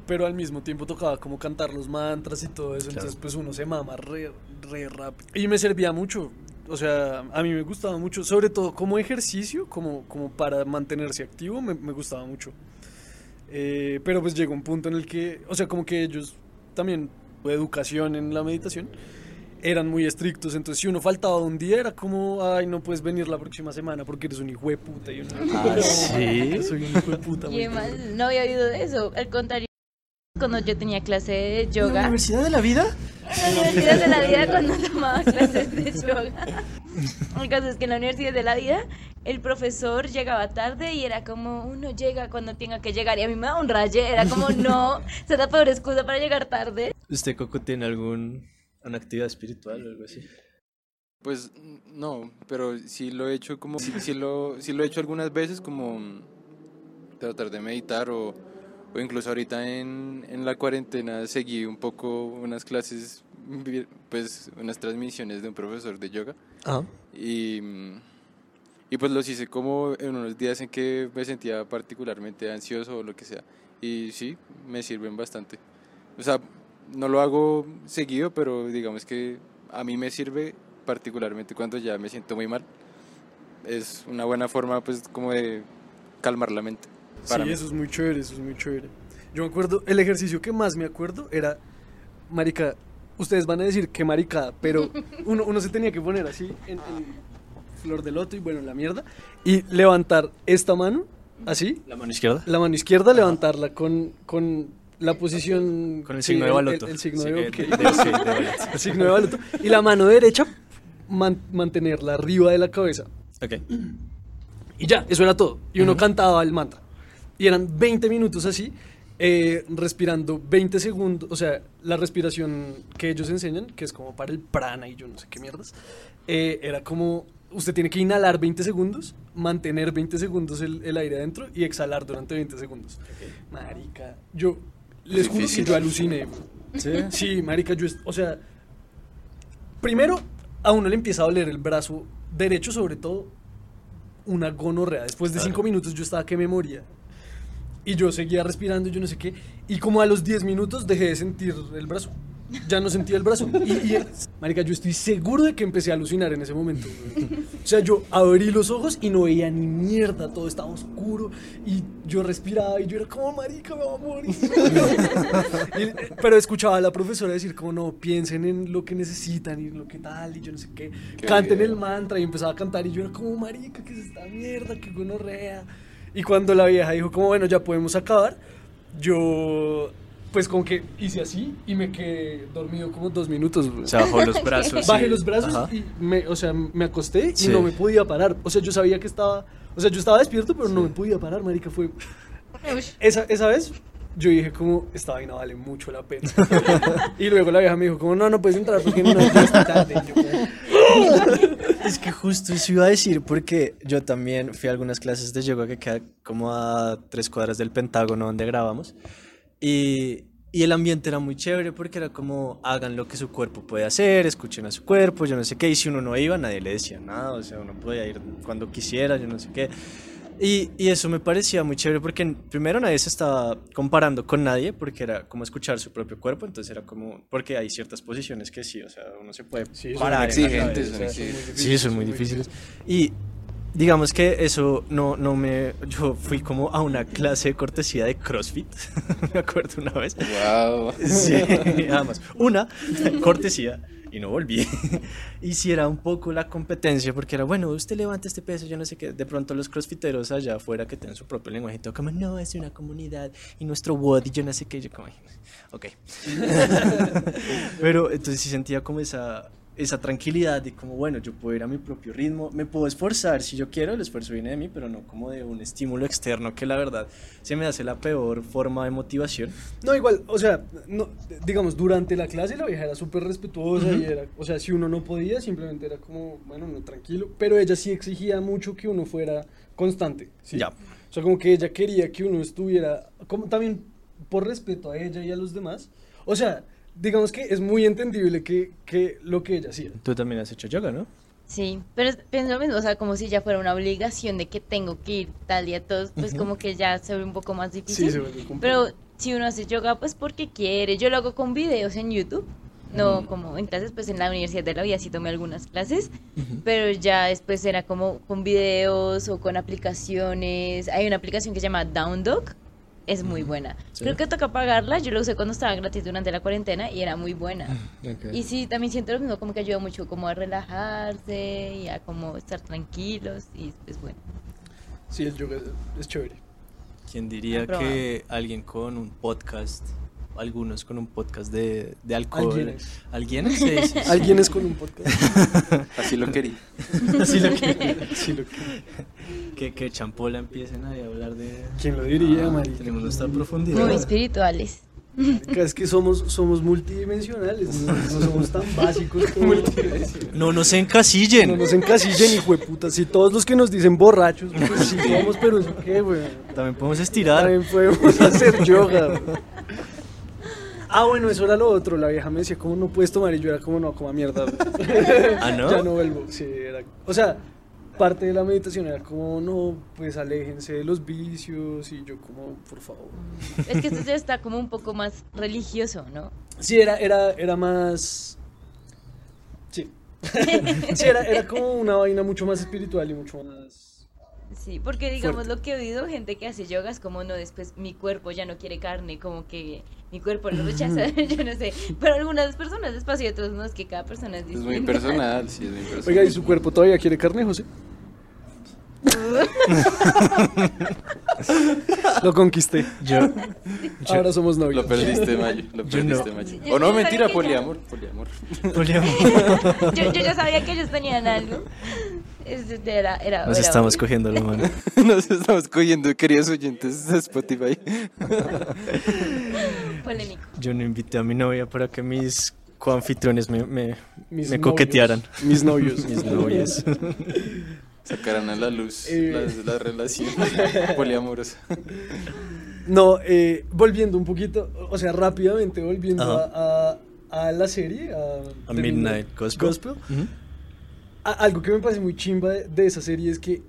pero al mismo tiempo tocaba como cantar los mantras y todo eso, Claro. entonces pues uno se mama re, re rápido. Y me servía mucho, o sea, a mí me gustaba mucho, sobre todo como ejercicio, como, como para mantenerse activo, me, me gustaba mucho. Eh, pero pues llegó un punto en el que, o sea, como que ellos también, educación en la meditación, eran muy estrictos, entonces si uno faltaba un día era como, ay, no puedes venir la próxima semana porque eres un hijo de puta. Y uno, Ah, ¿sí? Soy un hijo de puta. Y marica". además, no había oído de eso. Al contrario, cuando yo tenía clase de ¿La yoga, Universidad de la Vida? en la Universidad de la Vida, cuando tomaba clases de yoga, el caso es que en la Universidad de la Vida, el profesor llegaba tarde y era como, uno llega cuando tenga que llegar. Y a mí me daba un raye, era como, no, esa es la peor excusa para llegar tarde. ¿Usted, Coco, tiene algún, una actividad espiritual o algo así? Pues no, pero sí lo he hecho como, sí, sí lo, sí lo he hecho algunas veces como tratar de meditar o, o incluso ahorita en, en la cuarentena seguí un poco unas clases, pues unas transmisiones de un profesor de yoga Ah. y, y pues los hice como en unos días en que me sentía particularmente ansioso o lo que sea y sí, me sirven bastante. O sea, no lo hago seguido, pero digamos que a mí me sirve particularmente cuando ya me siento muy mal. Es una buena forma pues como de calmar la mente. Para sí, mí. eso es muy chévere, eso es muy chévere. Yo me acuerdo, el ejercicio que más me acuerdo era, marica, ustedes van a decir que maricada, pero uno, uno se tenía que poner así en, en flor de loto y bueno, la mierda, y levantar esta mano, así, ¿La mano izquierda? la mano izquierda, levantarla con, con la posición... Con el sí, signo de baloto. El, el signo Sí, de, el- ok. de- de- sí. El signo de baloto. Y la mano derecha, man- mantenerla arriba de la cabeza. Ok. Y ya, eso era todo. Y uno Ujú. cantaba el mantra. Y eran 20 minutos así, eh, respirando 20 segundos. O sea, la respiración que ellos enseñan, que es como para el prana y yo no sé qué mierdas, eh, era como. Usted tiene que inhalar 20 segundos, mantener 20 segundos el, el aire adentro y exhalar durante 20 segundos. Marica, yo les juro que yo aluciné. ¿Sí? Sí, marica, yo, o sea, primero a uno le empieza a doler el brazo derecho, sobre todo una gonorrea. Después de Claro. cinco minutos yo estaba que me moría. Y yo seguía respirando, yo no sé qué. Y como a los 10 minutos dejé de sentir el brazo. Ya no sentía el brazo. Y, y, marica, yo estoy seguro de que empecé a alucinar en ese momento. O sea, yo abrí los ojos y no veía ni mierda, todo estaba oscuro. Y yo respiraba y yo era como, marica, me va a morir. Y- pero escuchaba a la profesora decir como, no, piensen en lo que necesitan y lo que tal y yo no sé qué. Qué Canten bien. el mantra y empezaba a cantar y yo era como, marica, ¿qué es esta mierda? ¿Qué gonorrea? Y cuando la vieja dijo como, bueno, ya podemos acabar, yo pues como que hice así y me quedé dormido como dos minutos. Se bajó los brazos. Bajé sí. los brazos Ajá. y me, o sea, me acosté y Sí. no me podía parar. O sea, yo sabía que estaba, o sea, yo estaba despierto, pero no me podía parar, marica, fue esa, esa vez yo dije como, esta vaina vale mucho la pena. y luego la vieja me dijo como, no, no puedes entrar porque no está tarde. Y yo como, Es que justo eso iba a decir porque yo también fui a algunas clases de yoga que queda como a tres cuadras del Pentágono donde grabamos y, y el ambiente era muy chévere porque era como hagan lo que su cuerpo puede hacer, escuchen a su cuerpo, yo no sé qué, y si uno no iba nadie le decía nada, o sea, uno podía ir cuando quisiera, yo no sé qué. Y, y eso me parecía muy chévere porque primero nadie se estaba comparando con nadie porque era como escuchar su propio cuerpo, entonces era como, porque hay ciertas posiciones que sí, o sea, uno se puede Sí, parar. exigentes, cabeza, son o sea. Sí, son muy difíciles. Y digamos que eso no, no me... Yo fui como a una clase de cortesía de CrossFit, me acuerdo una vez. Wow. Sí, además, una cortesía y no volví. Hiciera un poco la competencia porque era, bueno, usted levanta este peso, yo no sé qué. De pronto los crossfiteros allá afuera que tienen su propio lenguaje, y todo como, no, es una comunidad y nuestro WOD y yo no sé qué. Yo como, "Ay, ok. Pero entonces sí sentía como esa, esa tranquilidad de como, bueno, yo puedo ir a mi propio ritmo, me puedo esforzar si yo quiero, el esfuerzo viene de mí, pero no como de un estímulo externo que la verdad se me hace la peor forma de motivación. No, igual, o sea, no, digamos, durante la clase la vieja era súper respetuosa y era, o sea, si uno no podía, simplemente era como, bueno, no, tranquilo, pero ella sí exigía mucho que uno fuera constante, ¿sí? Ya. O sea, como que ella quería que uno estuviera, como también por respeto a ella y a los demás, o sea, digamos que es muy entendible que, que lo que ella hacía. Tú también has hecho yoga, ¿no? Sí, pero pienso lo mismo, o sea, como si ya fuera una obligación de que tengo que ir tal día todos, pues como que ya se ve un poco más difícil. Sí, se vuelve. Pero si uno hace yoga, pues porque quiere. Yo lo hago con videos en YouTube, no como en clases, pues en la Universidad de la Vida sí tomé algunas clases, pero ya después era como con videos o con aplicaciones. Hay una aplicación que se llama Down Dog, es muy buena. Sí. Creo que toca pagarla, yo lo usé cuando estaba gratis durante la cuarentena y era muy buena. Y sí, también siento lo mismo, como que ayuda mucho como a relajarse y a como estar tranquilos y es bueno. Sí, el yoga es, chévere. ¿Quién diría que alguien con un podcast, algunos con un podcast de, de alcohol? Alguienes. ¿Alguien? Sí, sí, sí. Alguien es con un podcast. Así lo quería. Así lo que, Sí, lo que- que, que champola empiecen ahí a hablar de... ¿Quién lo diría, Ah, marica? Tenemos nuestra profundidad. Muy espirituales. Es que somos, somos multidimensionales, no, no somos tan básicos como No nos encasillen. No nos encasillen, hijo de puta. Si todos los que nos dicen borrachos, pues sí somos, pero eso qué, güey. También podemos estirar. También podemos hacer yoga. güey. Ah, bueno, eso era lo otro. La vieja me decía, ¿cómo no puedes tomar? Y yo era como, no, como mierda. ¿Ah, no? Ya no vuelvo. Sí, era. O sea, parte de la meditación era como, no, pues aléjense de los vicios. Y yo, como, por favor. Es que esto ya está como un poco más religioso, ¿no? Sí, era, era, era más. Sí. sí, era, era como una vaina mucho más espiritual y mucho más. Sí, porque digamos Fuerte. lo que he oído, gente que hace yoga es como, no, después mi cuerpo ya no quiere carne, como que mi cuerpo lo rechaza, yo no sé. Pero algunas personas es fácil otros no, es que cada persona es Es distinta. muy personal, sí, es muy personal. Oiga, ¿y su cuerpo todavía quiere carne, José? Lo conquisté. Yo, Ahora somos novios. Lo perdiste, Mayo. Lo Yo no. perdiste, Mayo. Yo- O no, mentira, poliamor. Poliamor. poliamor. yo, yo ya sabía que ellos tenían algo. Es- Era, era, Nos era estamos cogiendo la mano. Nos estamos cogiendo, queridos oyentes de Spotify. Polémico. Yo no invité a mi novia para que mis coanfitriones me, me, Mis me novios. coquetearan. Mis novios. Mis novias. Sacarán a la luz Eh. las relaciones poliamorosas. No, eh, volviendo un poquito, o sea, rápidamente volviendo a, a- a la serie, a, Midnight Gospel. A- algo que me parece muy chimba de, de esa serie es que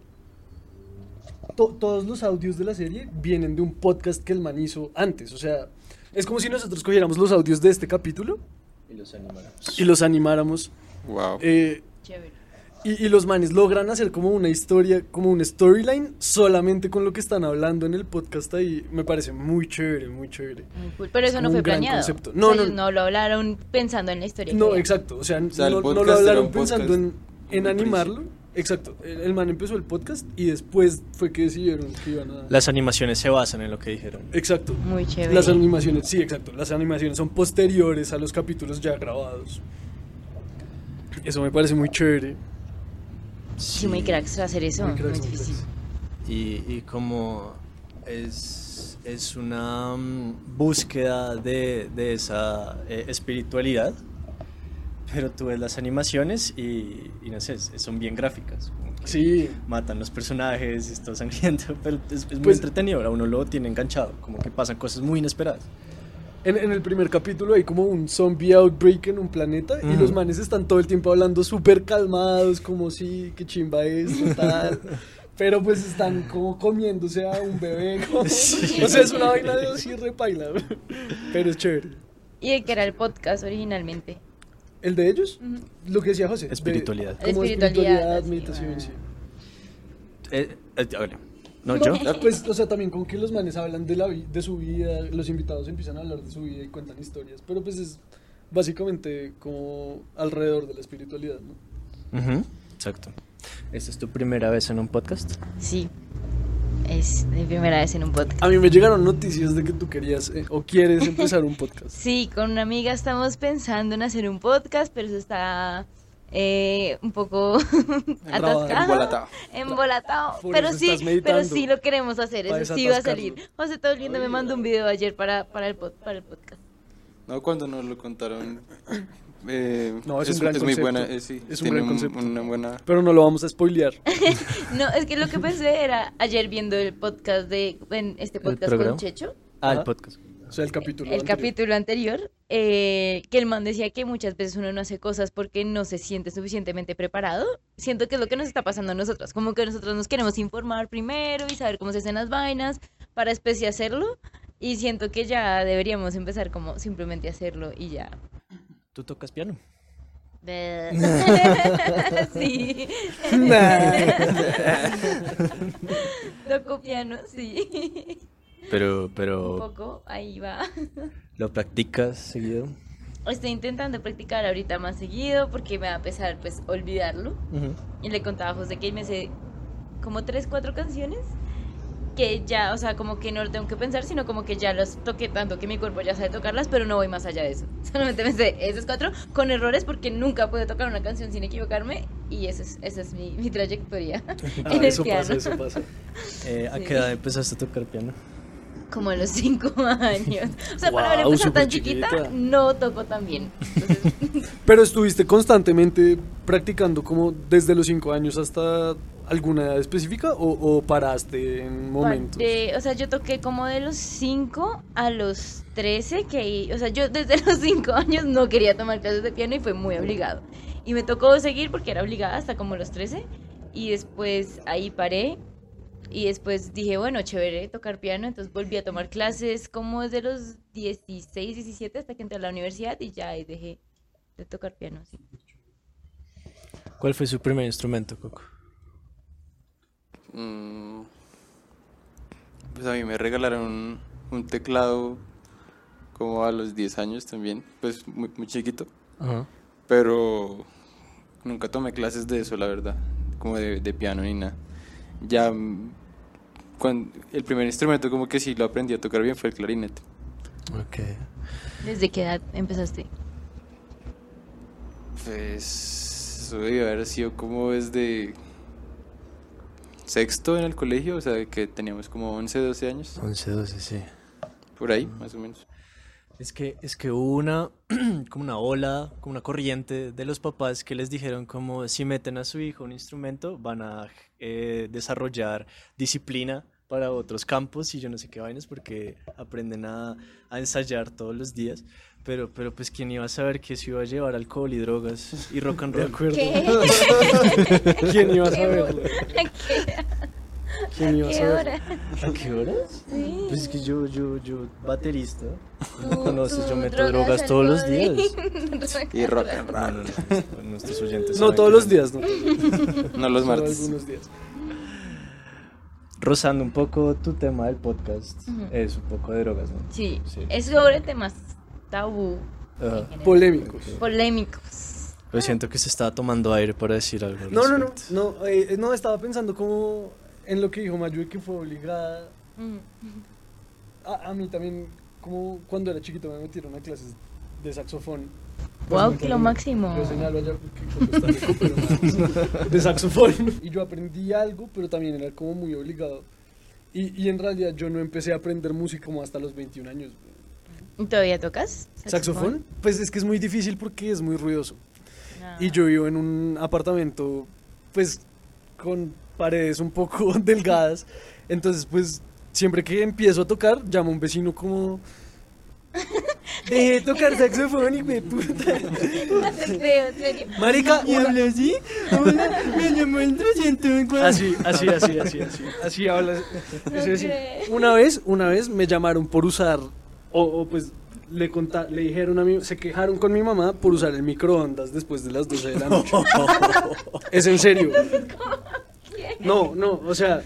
to- todos los audios de la serie vienen de un podcast que el man hizo antes. O sea, es como si nosotros cogiéramos los audios de este capítulo Y los animaremos. y los animáramos. Wow. eh, Chévere. y, y los manes logran hacer como una historia, como un storyline solamente con lo que están hablando en el podcast ahí. Me parece muy chévere, muy chévere. Muy cool. Pero eso Es no fue planeado. concepto. O No, sea, no, no lo hablaron pensando en la historia. que No, exacto. O sea, sea, el no, no lo hablaron pensando en, en animarlo. Exacto. El, el man empezó el podcast y después fue que decidieron que iban a... Las animaciones se basan en lo que dijeron. Exacto. Muy chévere. Las animaciones, sí, exacto. Las animaciones son posteriores a los capítulos ya grabados. Eso me parece muy chévere. Sí, muy cracks hacer eso. Muy Muy, cracks, muy difícil. Y, y como es, es una mm, búsqueda de, de esa eh, espiritualidad, pero tú ves las animaciones y, y no sé, son bien gráficas. Sí. Matan los personajes, está sangriento, pero es, es muy Pues- entretenido, a uno lo tiene enganchado, como que pasan cosas muy inesperadas. En, en el primer capítulo hay como un zombie outbreak en un planeta y Ujú. los manes están todo el tiempo hablando súper calmados, como si, qué chimba es, tal. Pero pues están como comiéndose a un bebé. como- O sea, es una vaina de así repaila. Pero es chévere. ¿Y de qué era el podcast originalmente? ¿El de ellos? Lo que decía José. de- Espiritualidad. como Espiritualidad, meditación, sí. Eh, eh, ¿no yo? Ah, Pues, o sea, también con que los manes hablan de, la, vi- de su vida, los invitados empiezan a hablar de su vida y cuentan historias, pero pues es básicamente como alrededor de la espiritualidad, ¿no? Ujú, Exacto. ¿Esta es tu primera vez en un podcast? Sí. Es mi primera vez en un podcast. A mí me llegaron noticias de que tú querías eh, o quieres empezar un podcast. Sí, con una amiga estamos pensando en hacer un podcast, pero eso está eh, un poco atascado. Embolatado. Embolatado. Pero sí, pero sí lo queremos hacer. Eso sí va a salir. José todo lindo me mandó un video ayer para, para, el, pod- para el podcast. No, cuando nos lo contaron. Eh, No, es un gran concepto. buena. eh, sí, Es un gran concepto. una buena. Pero no lo vamos a spoilear. No, es que lo que pensé era ayer viendo el podcast de en este podcast con Checho. Ah, el podcast. O sea, el capítulo. el anterior. capítulo anterior, eh, que el man decía que muchas veces uno no hace cosas porque no se siente suficientemente preparado. Siento que es lo que nos está pasando a nosotros, como que nosotros nos queremos informar primero y saber cómo se hacen las vainas para después sí hacerlo. Y siento que ya deberíamos empezar como simplemente hacerlo y ya. ¿Tú tocas piano? sí. Toco piano, sí. Pero, Un pero, poco, ahí va. ¿lo practicas seguido? Estoy intentando practicar ahorita más seguido porque me va a pesar pues olvidarlo. Y le contaba a José que me sé como tres, cuatro canciones que ya, o sea, como que no lo tengo que pensar, sino como que ya los toqué tanto que mi cuerpo ya sabe tocarlas, pero no voy más allá de eso. Solamente me sé esos cuatro con errores porque nunca puedo tocar una canción sin equivocarme y esa es, esa es mi, mi trayectoria Ah, en el eso piano. pasa, eso pasa. Eh, ¿A Sí. qué edad empezaste a tocar piano? Como a los cinco años. O sea, para haber empezado tan chiquita, chiquita. no toco tan bien. Entonces, Pero estuviste constantemente practicando como desde los 5 años hasta alguna edad específica o, o paraste en momentos. De- o sea, yo toqué como de los 5 a los 13, que, o sea, yo desde los 5 años no quería tomar clases de piano y fue muy obligado. Y me tocó seguir porque era obligada hasta como los 13 y después ahí paré y después dije, bueno, chévere tocar piano, entonces volví a tomar clases como desde los 16, 17 hasta que entré a la universidad y ya ahí dejé de tocar piano, sí. ¿Cuál fue su primer instrumento, Coco? Mm, pues a mí me regalaron un, un teclado como a los 10 años también, pues muy, muy chiquito, Ajá. pero nunca tomé clases de eso, la verdad, como de, de piano ni nada. Ya cuando, el primer instrumento como que sí lo aprendí a tocar bien fue el clarinete. Ok. ¿Desde qué edad empezaste? Pues eso debe haber sido como desde sexto en el colegio, o sea, que teníamos como 11, 12 años, 11, 12, sí. por ahí, más o menos. Es que, es que hubo una, como una ola, como una corriente de los papás que les dijeron como si meten a su hijo un instrumento van a eh, desarrollar disciplina para otros campos y yo no sé qué vainas porque aprenden a, a ensayar todos los días. Pero, pero pues quién iba a saber que se iba a llevar alcohol y drogas y rock and De roll. acuerdo. ¿Qué? ¿Quién iba a ¿Qué saberlo? ¿Qué? ¿Quién iba a ¿Qué saber? hora? ¿A qué horas? Sí. Pues es que yo, yo, yo, baterista. Tú- conoces, tú yo meto drogas, drogas todos los días. Y rock and No, no, roll. no, nuestros oyentes. No todos los no. días, ¿no? No los Solo martes. algunos días. Rozando un poco tu tema del podcast, es un poco de drogas, ¿no? Sí, Sí. es sobre temas tabú. Polémicos. polémicos. Pero siento que se estaba tomando aire para decir algo. al No, no, no, no, eh, no, estaba pensando como en lo que dijo Mayu, que fue obligada. Mm. A, a mí también, como cuando era chiquito me metieron a clases de saxofón. Guau, me que lo máximo. Yo señalo allá porque está rico, pero nada más. de saxofón. Y yo aprendí algo, pero también era como muy obligado. Y, y en realidad yo no empecé a aprender música como hasta los 21 años. ¿Y ¿Todavía tocas? ¿Saxofón? Pues es que es muy difícil porque es muy ruidoso. No. Y yo vivo en un apartamento, pues, con paredes un poco delgadas. Entonces, pues, siempre que empiezo a tocar, llamo a un vecino como... Deje de tocar saxofón, hijo de puta. No te creo, en serio. Marica, una- así? Hola, me llamo el 304. Así, así, así, así, así. Así habla. No. Una vez, una vez me llamaron por usar, o, o, pues le conta, le dijeron a mí, se quejaron con mi mamá por usar el microondas después de las 12 de la noche. es en serio. No, no, o sea,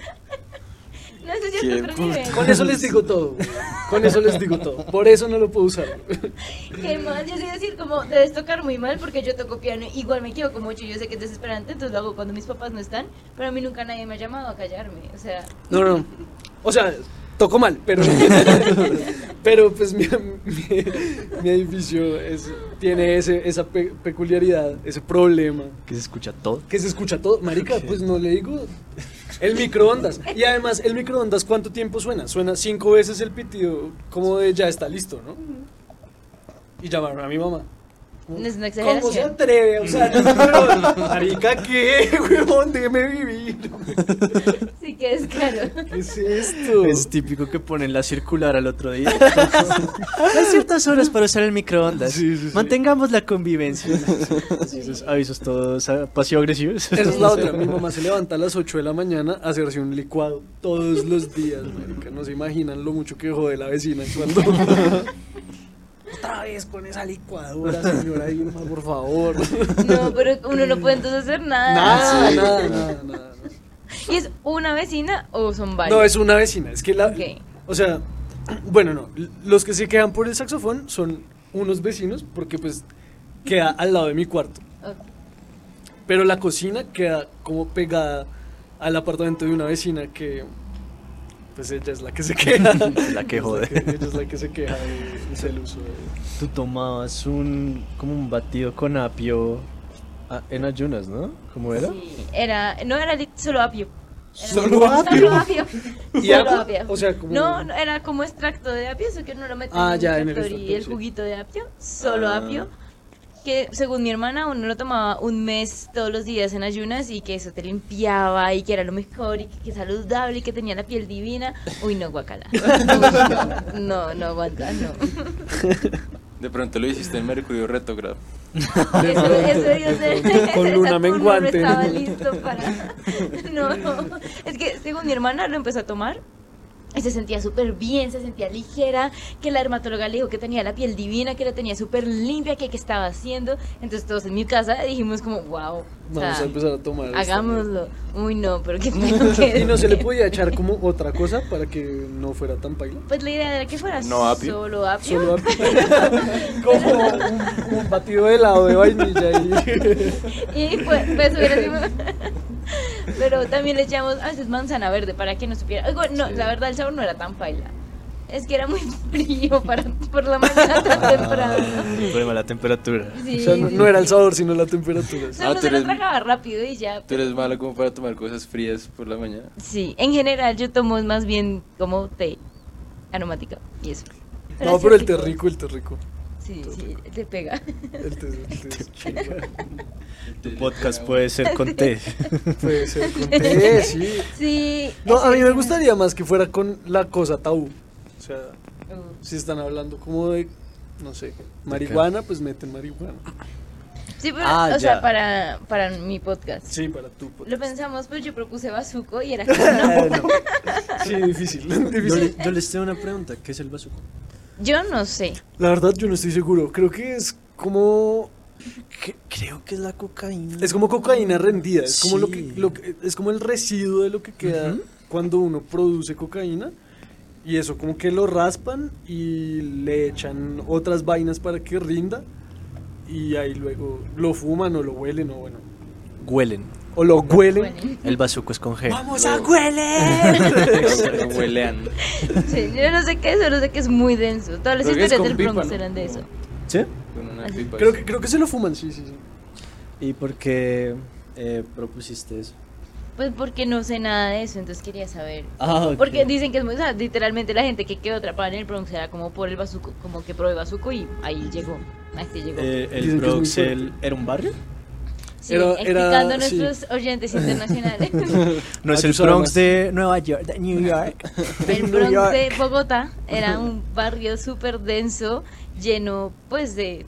No sé si Qué es otro nivel. con eso les digo todo. Con eso les digo todo. Por eso no lo puedo usar. ¿Qué más? Yo sé decir como debes tocar muy mal porque yo toco piano. Igual me equivoco mucho. Yo sé que es desesperante, entonces lo hago cuando mis papás no están. Pero a mí nunca nadie me ha llamado a callarme. O sea, No, no. O sea, toco mal, pero pero pues mi, mi- mi edificio es, tiene ese, esa pe- peculiaridad, ese problema. Que se escucha todo. Que se escucha todo. Marica, pues no le digo. El microondas. Y además, el microondas, ¿cuánto tiempo suena? Suena cinco veces el pitido, como de ya está listo, ¿no? Y llamaron a mi mamá. No es una ¿Cómo se exageración. atreve? O sea, pero, marica, ¿qué? Huevón, déjeme vivir. Sí que es claro. ¿Qué es esto? Es típico que ponen la circular al otro día. Hay ciertas horas para usar el microondas. Sí, sí, sí. Mantengamos la convivencia. Esos avisos todos ah, pasivo-agresivos. Esa es la otra. Mi mamá se levanta a las 8 de la mañana a hacerse un licuado todos los días, marica. No se imaginan lo mucho que jode la vecina cuando... Otra vez con esa licuadora, señora Irma, por favor. No, pero uno no puede entonces hacer nada. Nada, Sí. nada, nada, nada. ¿Y es una vecina o son varios? No, es una vecina. Es que la... O sea, bueno, no. Los que se quedan por el saxofón son unos vecinos porque pues queda al lado de mi cuarto. Pero la cocina queda como pegada al apartamento de una vecina que, pues ella es la que se queja. La que jode. Ella es la que, ella es la que se queja de- del uso de... Tú tomabas un como un batido con apio ah, en ayunas, ¿no? ¿Cómo era? Sí, era, no era solo apio. Era ¿Solo apio? Solo apio. ¿Y Solo agua? apio. O sea, como- No, no, era como extracto de apio, eso que uno lo mete Ah, en ya, el en el extractor y el juguito de apio, solo Ah. apio. Que según mi hermana, uno lo tomaba un mes todos los días en ayunas y que eso te limpiaba y que era lo mejor y que, que saludable y que tenía la piel divina. Uy, no, guacala. No, no aguanta, no. De pronto lo hiciste en Mercurio retrógrado. Eso, eso debió ser. Con luna menguante. No estaba listo para. No, no. Es que según mi hermana lo empezó a tomar. Y se sentía súper bien, se sentía ligera, que la dermatóloga le dijo que tenía la piel divina, que la tenía súper limpia, que qué estaba haciendo. Entonces todos en mi casa dijimos como, wow, o Vamos sea, a empezar a tomar esto. hagámoslo. Uy, no, pero que Y no se le podía echar como otra cosa para que no fuera tan paila. Pues la idea era que fuera No apio. solo apio. Solo apio. como un, un batido de helado de vainilla y... Y pues, pues hubiera sido- Pero también le echamos a veces manzana verde para que no supiera. Oigo, no, la verdad el sabor no era tan paila. Es que era muy frío para por la mañana tan temprano. Problema la temperatura. Sí, O sea, no, sí, no era el sí. sabor, sino la temperatura. Solo Ah, se lo eres- tragaba rápido y ya. Tú eres malo como para tomar cosas frías por la mañana. Sí, en general yo tomo más bien como té aromática y eso. No, sí pero el té rico. rico, el té rico. Sí, sí, te pega. El té, el té es chimba. Tu podcast puede ser con té. Puede ser con té, sí. Sí. No, a mí me gustaría más que fuera con la cosa tabú. O sea, Uh, si están hablando como de, no sé, marihuana, pues meten marihuana. Sí, pero, Ah, o sea, para, para mi podcast. Sí, para tu podcast. Lo pensamos, pues yo propuse Bazuco y era como, no. Sí, difícil. Yo, difícil. yo les tengo una pregunta. ¿Qué es el bazuco? Yo no sé. La verdad, yo no estoy seguro. Creo que es como. Que- creo que es la cocaína. Es como cocaína rendida. Es como, lo que, lo que- es como el residuo de lo que queda cuando uno produce cocaína. Y eso, como que lo raspan y le echan otras vainas para que rinda. Y ahí luego lo fuman o lo huelen o bueno. Huelen. O lo huelen. El bazuco es con G. ¡Vamos a hueler! Huelean. sí, yo no sé qué es, solo sé que es muy denso. Todas las Creo que es historias con del pipa, Bronx ¿no? eran de eso. ¿Sí? Con una Así. pipa. creo, que, creo que se lo fuman, sí, sí, sí. ¿Y por qué eh, propusiste eso? Pues porque no sé nada de eso, entonces quería saber. Ah, ok. Porque dicen que es muy, o sea, literalmente la gente que quedó atrapada en el Bronx era como por el bazuco, como que probó el bazuco y ahí llegó, ahí llegó. Eh, el Dicen que es muy Bronx fuerte. el- era un barrio. Sí, era- era- explicando a sí. nuestros oyentes internacionales. No es el Ayusara Bronx de Nueva York, de New York. el New Bronx York. de Bogotá era un barrio súper denso, lleno pues de...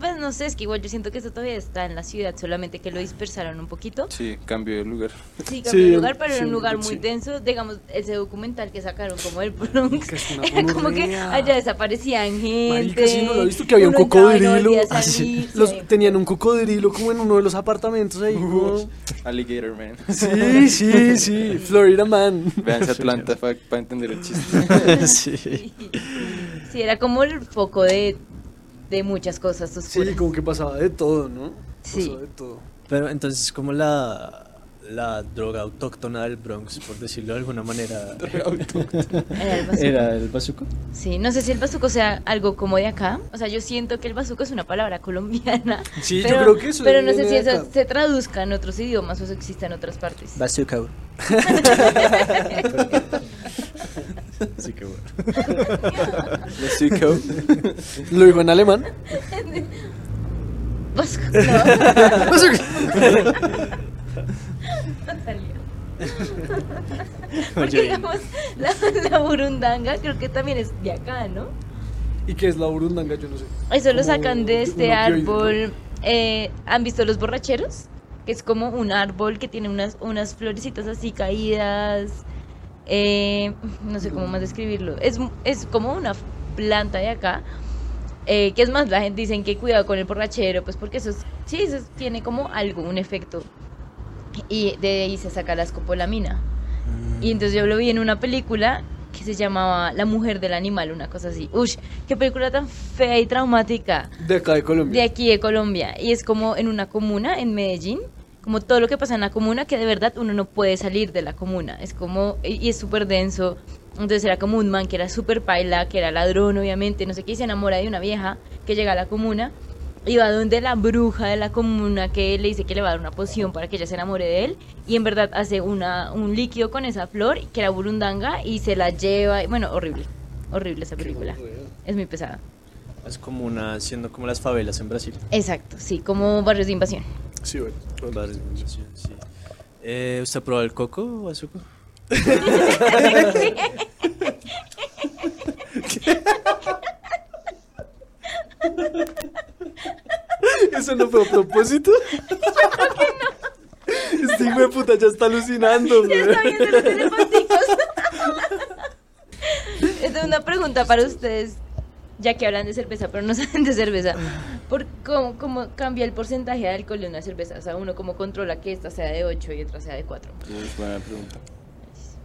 Pues no sé, es que igual yo siento que eso todavía está en la ciudad, solamente que lo dispersaron un poquito. Sí, cambio de lugar. Sí, cambió Sí, de lugar, pero sí, en un lugar muy sí. denso. Digamos, ese documental que sacaron como el Bronx. Que es una Era como que allá desaparecían gente. Marica, sí, no lo he visto que había un cocodrilo. Ah, sí, sí. salir, Los, sí. tenían un cocodrilo como en uno de los apartamentos ahí. Alligator Man. Sí, sí, sí. Florida Man. Veanse Atlanta para entender el chiste. sí. Sí. Sí, era como el foco de, de muchas cosas oscuras. Sí, como que pasaba de todo, ¿no? Sí. Pasaba de todo. Pero entonces, como la, la droga autóctona del Bronx, por decirlo de alguna manera, Era el bazuco. era el bazuco. Sí, no sé si el bazuco sea algo como de acá. O sea, yo siento que el bazuco es una palabra colombiana. Sí, yo creo que eso Pero no sé si eso se traduzca en otros idiomas o eso existe en otras partes. Bazooka. sí, que bueno. Lo digo en alemán. Bazuco, no. Porque Oye, digamos, la, la burundanga creo que también es de acá, ¿no? ¿Y qué es la burundanga? Yo no sé. Eso lo Como sacan de este árbol. eh, ¿Han visto los borracheros? Que es como un árbol que tiene unas, unas florecitas así caídas. Eh, no sé cómo más describirlo. Es, es como una planta de acá. eh, que es más, la gente dicen que cuidado con el borrachero, pues porque eso es- sí, eso tiene como algo, un efecto. Y de ahí se saca la escopolamina. Y entonces yo lo vi en una película que se llamaba La mujer del animal, una cosa así. Uy, qué película tan fea y traumática De acá de Colombia. de aquí de Colombia. Y es como en una comuna, en Medellín, como todo lo que pasa en la comuna, que de verdad uno no puede salir de la comuna. Es como, y es súper denso. Entonces era como un man que era súper paila, que era ladrón, obviamente, no sé qué, y se enamora de una vieja que llega a la comuna. Y va donde la bruja de la comuna que le dice que le va a dar una poción para que ella se enamore de él. Y en verdad hace una, un líquido con esa flor, que era burundanga, y se la lleva. y Bueno, horrible. Horrible esa película. Es muy pesada. Es como una, siendo como las favelas en Brasil. Exacto, sí, como barrios de invasión. Sí, bueno. Barrios de sí. Eh, ¿Usted ha probado el coco o bazuco? ¿Eso no fue a propósito? Este hijo de puta ya está alucinando, güey. Está viendo los. Esta es una pregunta para ustedes, ya que hablan de cerveza, pero no saben de cerveza. ¿Por cómo, cómo cambia el porcentaje de alcohol de una cerveza? O sea, uno cómo controla que esta sea de 8 y otra sea de 4. Es buena pregunta.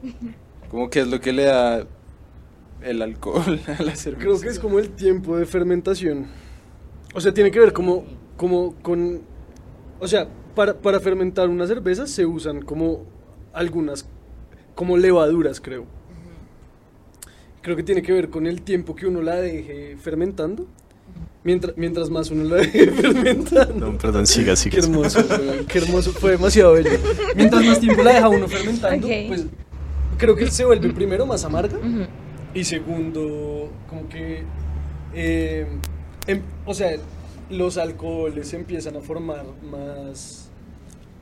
¿Cómo que es lo que le da el alcohol a la cerveza? Creo que es como el tiempo de fermentación. O sea, tiene que ver como, como con... O sea, para, para fermentar una cerveza se usan como algunas, como levaduras, creo. Creo que tiene que ver con el tiempo que uno la deje fermentando. Mientras, mientras más uno la deje fermentando. No, perdón, siga, siga. Qué hermoso, qué hermoso, fue demasiado bello. Mientras más tiempo la deja uno fermentando, pues creo que se vuelve primero más amarga y segundo, como que eh, em- o sea, los alcoholes empiezan a formar más,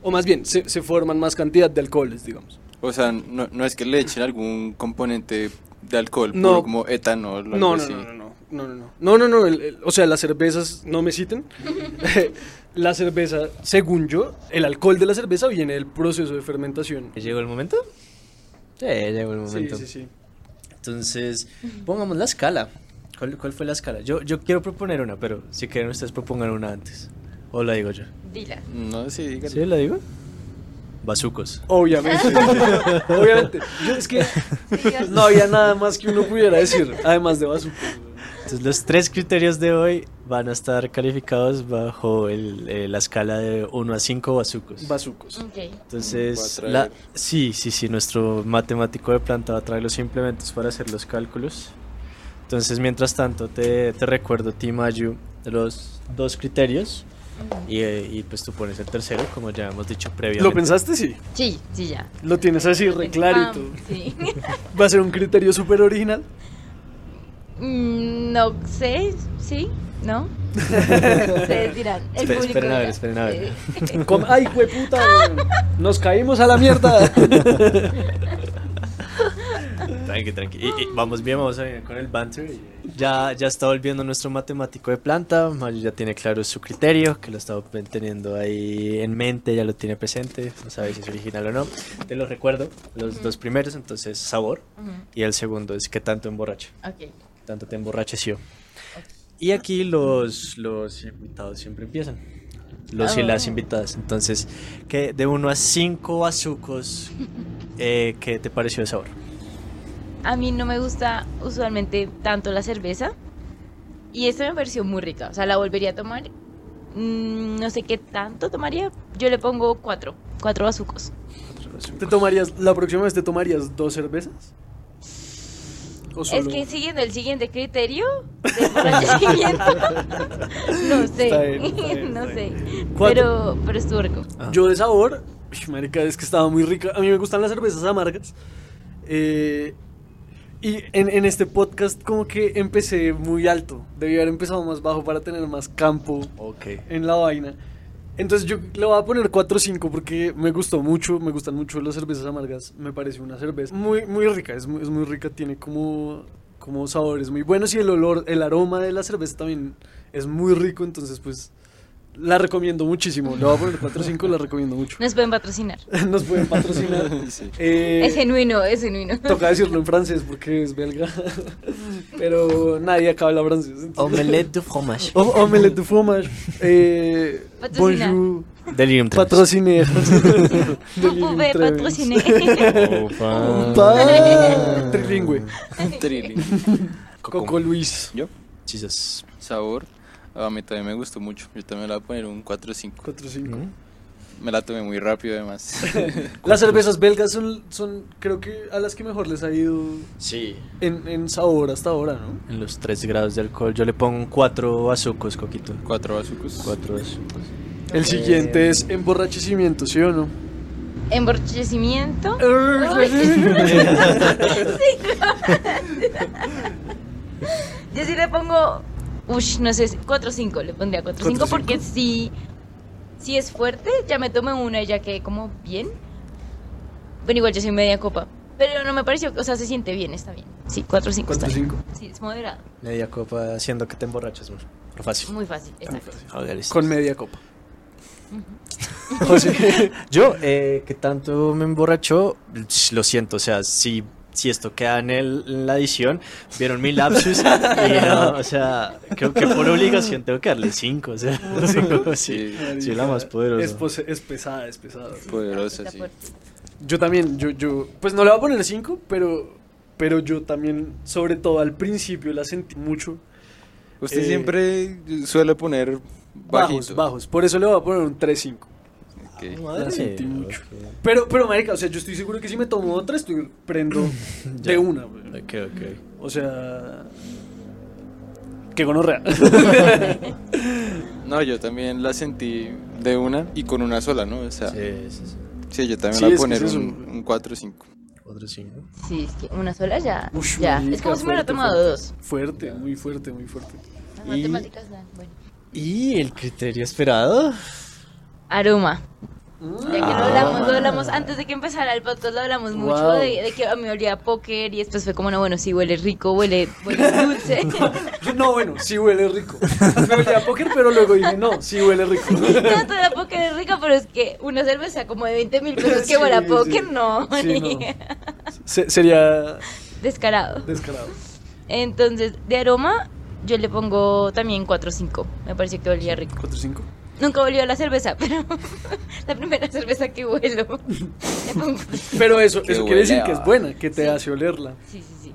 o más bien, se, se forman más cantidad de alcoholes, digamos. O sea, no, no es que le echen algún componente de alcohol no, puro, como etanol. No, algo no, así. no, no, no, no, no, no, no, no el, el, o sea, las cervezas no me citen. la cerveza, según yo, el alcohol de la cerveza viene del proceso de fermentación. ¿Llegó el momento? Sí, llegó el momento. Sí, sí, sí. Entonces, pongamos la escala. ¿Cuál, ¿Cuál, fue la escala? Yo, yo quiero proponer una, pero si quieren ustedes propongan una antes. O la digo yo. Dila. No, sí, díganlo. ¿Sí la digo? Bazucos. Obviamente, obviamente. Yo- es que no había nada más que uno pudiera decir, además de bazucos. Entonces, los tres criterios de hoy van a estar calificados bajo el, eh, la escala de 1 a 5 bazucos. Bazucos. Ok. Entonces, la, sí, sí, sí, nuestro matemático de planta va a traer los implementos para hacer los cálculos. Entonces, mientras tanto, te, te recuerdo, Timayu, los dos criterios y, eh, y, pues tú pones el tercero, como ya hemos dicho previamente. ¿Lo pensaste? Sí. Sí, sí, ya. Lo tienes así, re clarito. Sí. Va a ser un criterio súper original. Mm, no sé, ¿sí? ¿No? Ustedes dirán. El Espe- esperen a ver, esperen a ver. ¡Ay, hueputa! Nos caímos a la mierda. Tranqui, tranqui. Y, y vamos bien, vamos bien con el banter. y- Ya, ya está volviendo nuestro matemático de planta. Mayu ya tiene claro su criterio, que lo está teniendo ahí en mente, ya lo tiene presente. No sabe si es original o no. Te lo recuerdo, los dos primeros, entonces sabor. Ujú, Y el segundo es qué tanto emborracha, Ok. qué tanto te emborracheció. Y aquí los, los invitados siempre empiezan. Los y las Oh. invitadas. Entonces, que de 1 a 5 azucos, eh, ¿qué te pareció el sabor? A mí no me gusta usualmente tanto la cerveza. Y esta me pareció muy rica. O sea, la volvería a tomar. Mm, no sé qué tanto tomaría. Yo le pongo cuatro. Cuatro bazucos. ¿Te tomarías, la próxima vez te tomarías dos cervezas? ¿O Es que siguiendo el siguiente criterio de no sé, Está bien, está bien, no sé, pero, pero estuvo rico. Ah. Yo de sabor, marica, es que estaba muy rica. A mí me gustan las cervezas amargas. Eh, y en, en este podcast como que empecé muy alto. Debí haber empezado más bajo para tener más campo Ok. en la vaina. Entonces yo le voy a poner 4 o 5 porque me gustó mucho, me gustan mucho las cervezas amargas. Me parece una cerveza muy, muy rica, es muy, es muy rica, tiene como, como sabores muy buenos y el olor, el aroma de la cerveza también es muy rico, entonces pues la recomiendo muchísimo. Le voy a poner 4 o 5, la recomiendo mucho. Nos pueden patrocinar. Nos pueden patrocinar. Sí. Eh, Es genuino, es genuino. toca decirlo en francés porque es belga. Pero nadie acá habla francés. Omelette de fromage. O- Omelette de fromage. Eh, bonjour. Delirium tremens. Patrociner. Vous pouvez patrociner. Opa. Pa- Trilingüe. Trilling. Coco Luis. ¿Yo? Jesus. Sabor. A mí también me gustó mucho. Yo también le voy a poner un 4 o 5. 4 5. Me la tomé muy rápido además. Las cervezas belgas son, son, creo que a las que mejor les ha ido Sí. en, en sabor hasta ahora, ¿no? En los 3 grados de alcohol, yo le pongo 4 azucos, Coquito. 4 bazucos. 4 azucos. El siguiente es emborrachecimiento, ¿sí o no? Emborrachecimiento. Yo sí le pongo, ush, no sé, 4 o 5, le pondría 4 o 5 ¿Cuatro, porque cinco? si, si es fuerte, ya me tomé una y ya quedé como bien. Bueno, igual yo soy media copa, pero no me pareció, o sea, se siente bien, está bien. Sí, 4 o 5 está 4 bien. 5. Sí, es moderado, Media copa haciendo que te emborraches, mucho. Pero fácil. muy fácil, exacto. Joder, listo. Con media copa. José. Yo, eh, que tanto me emborrachó, lo siento, o sea, si, si esto queda en, el- en la edición, vieron mi lapsus, y no, o sea, creo que por obligación tengo que darle 5, o sea, sí, sí, la más poderosa. Es, pose- es pesada, es pesada. Poderosa, sí. Yo también, yo, yo, pues no le voy a poner 5, pero, pero yo también, sobre todo al principio, la sentí mucho. Usted Eh, siempre suele poner Bajos, bajos. Por eso le voy a poner un 3-5. Madre, La sentí mucho. ok. Pero, pero, marica, o sea, yo estoy seguro que si me tomo otra, estoy prendo de una, güey. Ok, ok. O sea... Que gonorrea. No, yo también la sentí de una y con una sola, ¿no? O sea, sí, Sí, sí, sí. yo también Sí, le voy a poner es un, un 4 o 5. Otro 5. Sí, es que una sola ya, Ush, ya. marica, es como si me hubiera tomado fuerte. dos. Fuerte, muy fuerte, muy fuerte. Las Y- matemáticas dan, bueno. Y el criterio esperado. Aroma. Ya que lo Ah. hablamos, lo hablamos antes de que empezara el podcast, lo hablamos mucho de, de que a mí me olía a póker y después fue como, no, bueno, sí huele rico, huele, huele dulce. No, bueno, sí huele rico. Me olía a póker, pero luego dije, no, sí huele rico. no, toda póker es rico, pero es que una cerveza como de 20 mil pesos que Sí, huele a sí. póker, no. Sí, no. Se- sería Descarado. descarado. Entonces, de aroma, yo le pongo también 4 o 5. Me pareció que olía rico. 4 5. Nunca olió a la cerveza, pero la primera cerveza que huelo. Pero eso, eso quiere decir que es buena, que te Sí. hace olerla. Sí, sí, sí.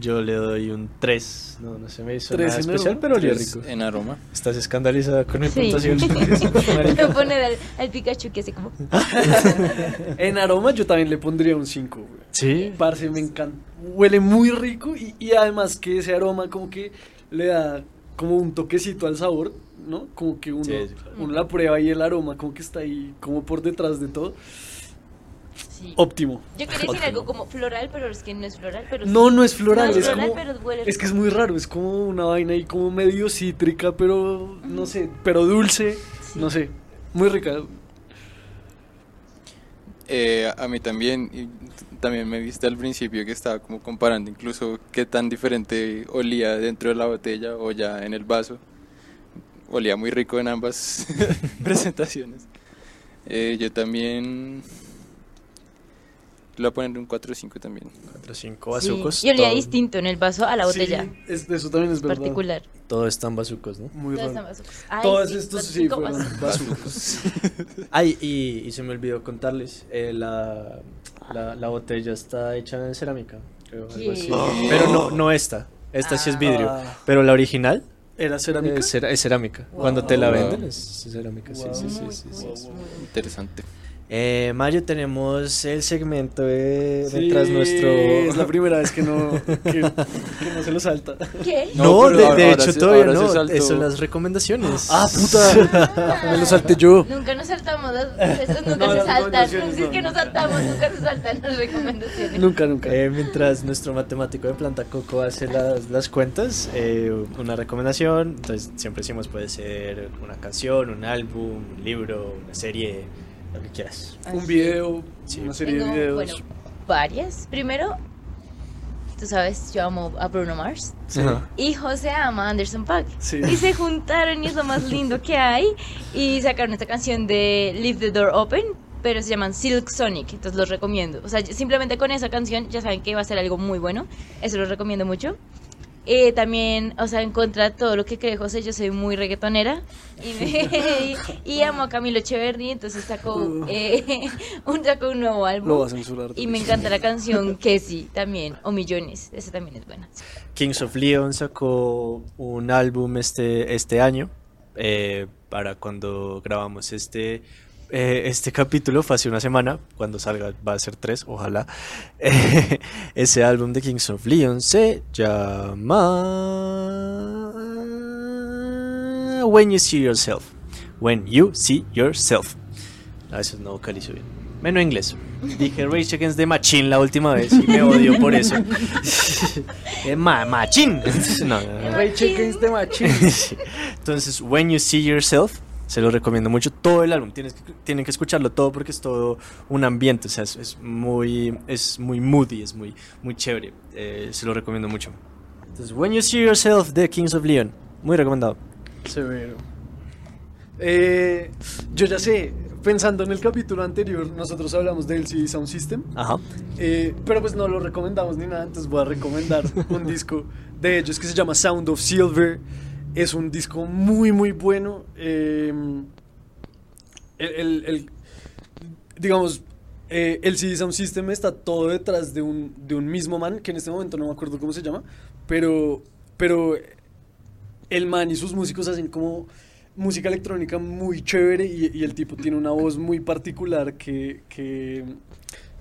Yo le doy un 3. No, no se me hizo ¿Tres nada especial, aroma? pero olía rico. en aroma. ¿Estás escandalizada con mi Sí. puntuación? Voy a poner al, al Pikachu que hace como. En aroma yo también le pondría un 5, güey. Sí. Parce, me encanta. Huele muy rico y, y además que ese aroma como que le da como un toquecito al sabor, ¿no? Como que uno, Sí, sí, claro. uno la prueba y el aroma como que está ahí como por detrás de todo. Sí. Óptimo. Yo quería decir algo como floral, pero es que no es floral. Pero No, sí. no es floral, No es es, floral, como... pero huele Es que es muy raro, es como una vaina ahí como medio cítrica, pero no sé, pero dulce, Sí. no sé, muy rica. Eh, a mí también, y también me viste al principio que estaba como comparando incluso qué tan diferente olía dentro de la botella o ya en el vaso. Olía muy rico en ambas presentaciones. Eh, yo también le voy a poner un 4 o 5 también. 4 5 Sí, bazucos. Y olía todo, distinto en el vaso a la botella. Sí, es- eso también es verdad. particular. todo están bazucos, ¿no? Muy Todos raro. están. Ay, Todos sí, estos sí fueron vasos. bazucos. Ay, y, y se me olvidó contarles, eh, la, la, la botella está hecha en cerámica, creo, algo así. Pero no, no esta, esta sí es vidrio, Ah. pero la original ¿Era cerámica? es, cerámica. Cuando te la Wow. venden es cerámica, sí, Wow. sí, sí, sí, sí, sí. muy. Interesante. Eh, Mario, tenemos el segmento de, Sí, detrás nuestro... Es la primera vez que no, que, que no se lo salta. ¿Qué? No, No, de, ahora- de hecho se- todavía no, son las recomendaciones. ¡Ah, puta! Me lo salté yo. Nunca nos saltamos, esos nunca No, se saltan. recomendaciones Si es no. que nos saltamos, nunca se saltan las recomendaciones. Nunca, nunca. Eh, mientras nuestro matemático de planta coco hace las, las cuentas, eh, una recomendación, entonces siempre decimos puede ser una canción, un álbum, un libro, una serie, lo que quieras. Un video, Sí. una serie Tengo, de videos. bueno, varias. Primero, tú sabes, yo amo a Bruno Mars. Ajá. Y José ama a Anderson Paak. Sí. Y se juntaron y es lo más lindo que hay. Y sacaron esta canción de Leave the Door Open, pero se llaman Silk Sonic. Entonces los recomiendo. O sea, simplemente con esa canción ya saben que va a ser algo muy bueno. Eso lo recomiendo mucho. Eh, también, o sea, en contra de todo lo que cree José, yo soy muy reggaetonera y, me- y amo a Camilo Echeverry, entonces sacó, eh, un, sacó un nuevo álbum. Lo va a censurar. Y me encanta la canción Que sí, también, o Millones, esa también es buena. Kings of Leon sacó un álbum este, este año, eh, para cuando grabamos este, eh, este capítulo, fue hace una semana, cuando salga va a ser tres, ojalá. Eh, ese álbum de Kings of Leon se llama When You See Yourself. When You See Yourself. A veces no vocalizo bien. Menos inglés. Dije Rage Against the Machine la última vez y me odio por eso. Eh, ma machine. No, no, no. Chickens de Machín. Sí. Entonces, When You See Yourself, se lo recomiendo mucho. Todo el álbum, tienes que, tienen que escucharlo todo porque es todo un ambiente, o sea, es, es muy, es muy moody, es muy, muy chévere. Eh, se lo recomiendo mucho. Entonces, When You See Yourself de Kings of Leon, muy recomendado. Severo. Eh, yo ya sé, pensando en el capítulo anterior, nosotros hablamos del CD Sound System, Ajá. eh, pero pues no lo recomendamos ni nada, entonces voy a recomendar un disco de ellos que se llama Sound of Silver. Es un disco muy, muy bueno. eh, el, el- digamos, eh, el CD Sound System está todo detrás de un, de un mismo man, que en este momento no me acuerdo cómo se llama, pero, pero el man y sus músicos hacen como música electrónica muy chévere y, el tipo tiene una voz muy particular que, que,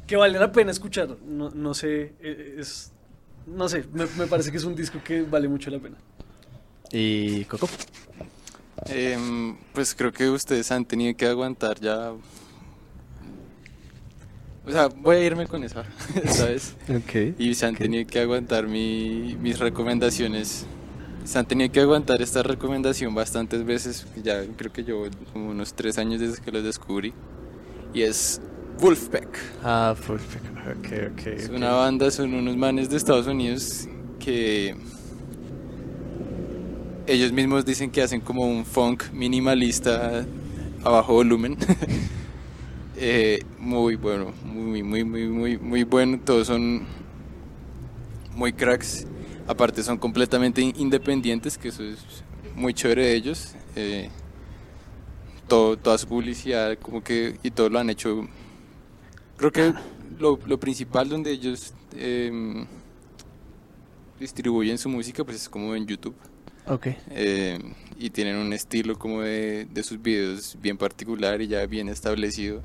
que vale la pena escuchar. No, no sé, eh, es, no sé, me parece que es un disco que vale mucho la pena. ¿Y Coco? Em, pues creo que ustedes han tenido que aguantar ya. O sea, voy a irme con esa, ¿sabes? Ok. Y se han tenido que aguantar mi- mis recomendaciones se han tenido que aguantar esta recomendación bastantes veces, ya creo que llevo como unos tres años desde que los descubrí, y es Wolfpack. Ah, perfecto. Ok, ok. Es ok. una banda, son unos manes de Estados Unidos que ellos mismos dicen que hacen como un funk minimalista a bajo volumen. Eh, muy bueno, muy, muy, muy, muy, muy bueno. Todos son muy cracks. Aparte son completamente in- independientes, que eso es muy chévere de ellos. Eh, todo, toda su publicidad, como que, y todo lo han hecho. Creo que lo, lo principal donde ellos em, distribuyen su música, pues es como en YouTube. Ok. Eh, y tienen un estilo como de, de sus videos bien particular y ya bien establecido.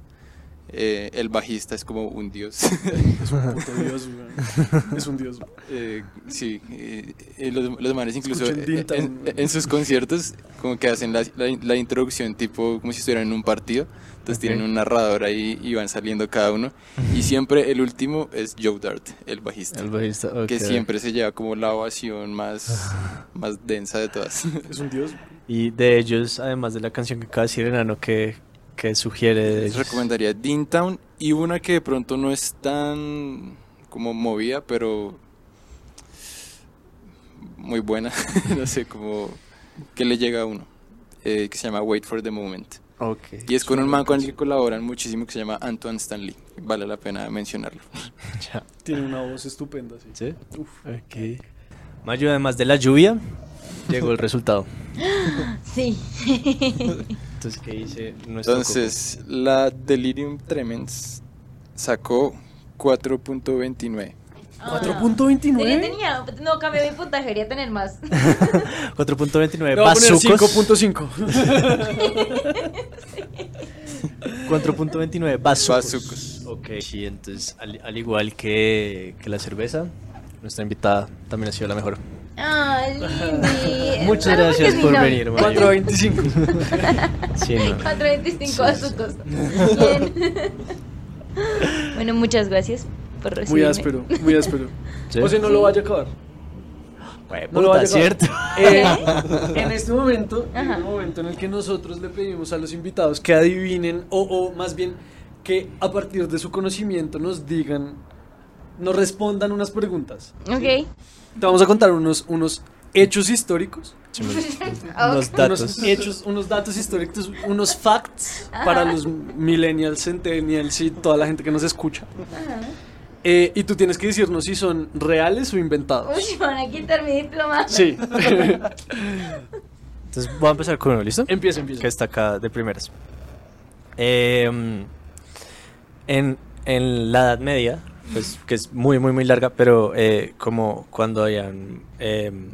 Eh, el bajista es como un dios. Es un puto dios, weón. Es un dios. Eh, sí, eh, eh, los, los manes incluso en, en sus conciertos como que hacen la, la- la introducción tipo como si estuvieran en un partido. Entonces Ok. tienen un narrador ahí y van saliendo cada uno. Y siempre el último es Joe Dart, el bajista. El bajista, ok. Que siempre se lleva como la ovación más, más densa de todas. Es un dios. Y de ellos, además de la canción que acaba de decir Enano, que, que sugiere Les recomendaría Town y una que de pronto no es tan como movida, pero muy buena, no sé, como que le llega a uno, eh, que se llama Wait for the Moment. Ok. Y es con un man con el que colaboran muchísimo que se llama Antoine Stanley. Vale la pena mencionarlo. Ya. Tiene una voz estupenda, sí. ¿Sí? Uf. Ok. Mayo, además de la lluvia, llegó el resultado. Sí. Entonces, ¿qué dice nuestro Entonces, la Delirium Tremens sacó 4.29. Ah. 4.29. Tenía, tenía, no cambié mi puntaje, quería tener más. Coco? 4.29 Le voy a poner bazucos. 5.5. 4.29 bazucos. Bazucos. Ok. Sí, entonces, al, al igual que, que la cerveza, nuestra invitada también ha sido la mejor. Ah, Lindy. Muchas Claro, gracias por no, venir, Mayo. 4.25. Sí, no. 425 azucos. Bien. bueno, muchas gracias por recibirme. Muy áspero, muy áspero. ¿Sí? O sea, no lo vaya a acabar. No lo vaya a acabar. ¿cierto? Eh, en este momento, en el momento en el que nosotros le pedimos a los invitados que adivinen, o, o más bien que a partir de su conocimiento nos digan, nos respondan unas preguntas. Ok. Te vamos a contar unos, unos hechos históricos, Unos datos. unos hechos, unos datos históricos, unos facts para los millennials, centennials y toda la gente que nos escucha. Eh, y tú tienes que decirnos si son reales o inventados. Uy, van a quitar mi diploma. Sí. Entonces, voy a empezar con uno, ¿listo? empieza, empieza. que está acá de primeras. Em, en, en la Edad Media, pues, que es muy, muy, muy larga, pero eh, como cuando hayan em,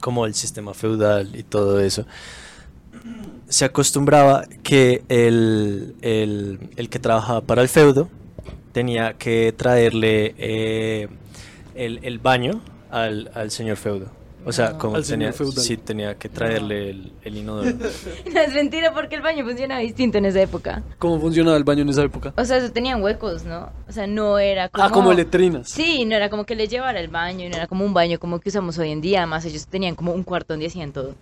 como el sistema feudal y todo eso, se acostumbraba que el, el- que trabajaba para el feudo tenía que traerle eh, el, el baño al, al señor feudo. O sea, como Al tenía, señor feudal. sí, tenía que traerle el, el inodoro. No es mentira porque el baño funcionaba distinto en esa época. ¿Cómo funcionaba el baño en esa época? O sea, eso tenían huecos, ¿no? O sea, no era como... Ah, como letrinas. Sí, no era como que les llevara el baño, y no era como un baño como que usamos hoy en día. Además, ellos tenían como un cuarto donde hacían todo.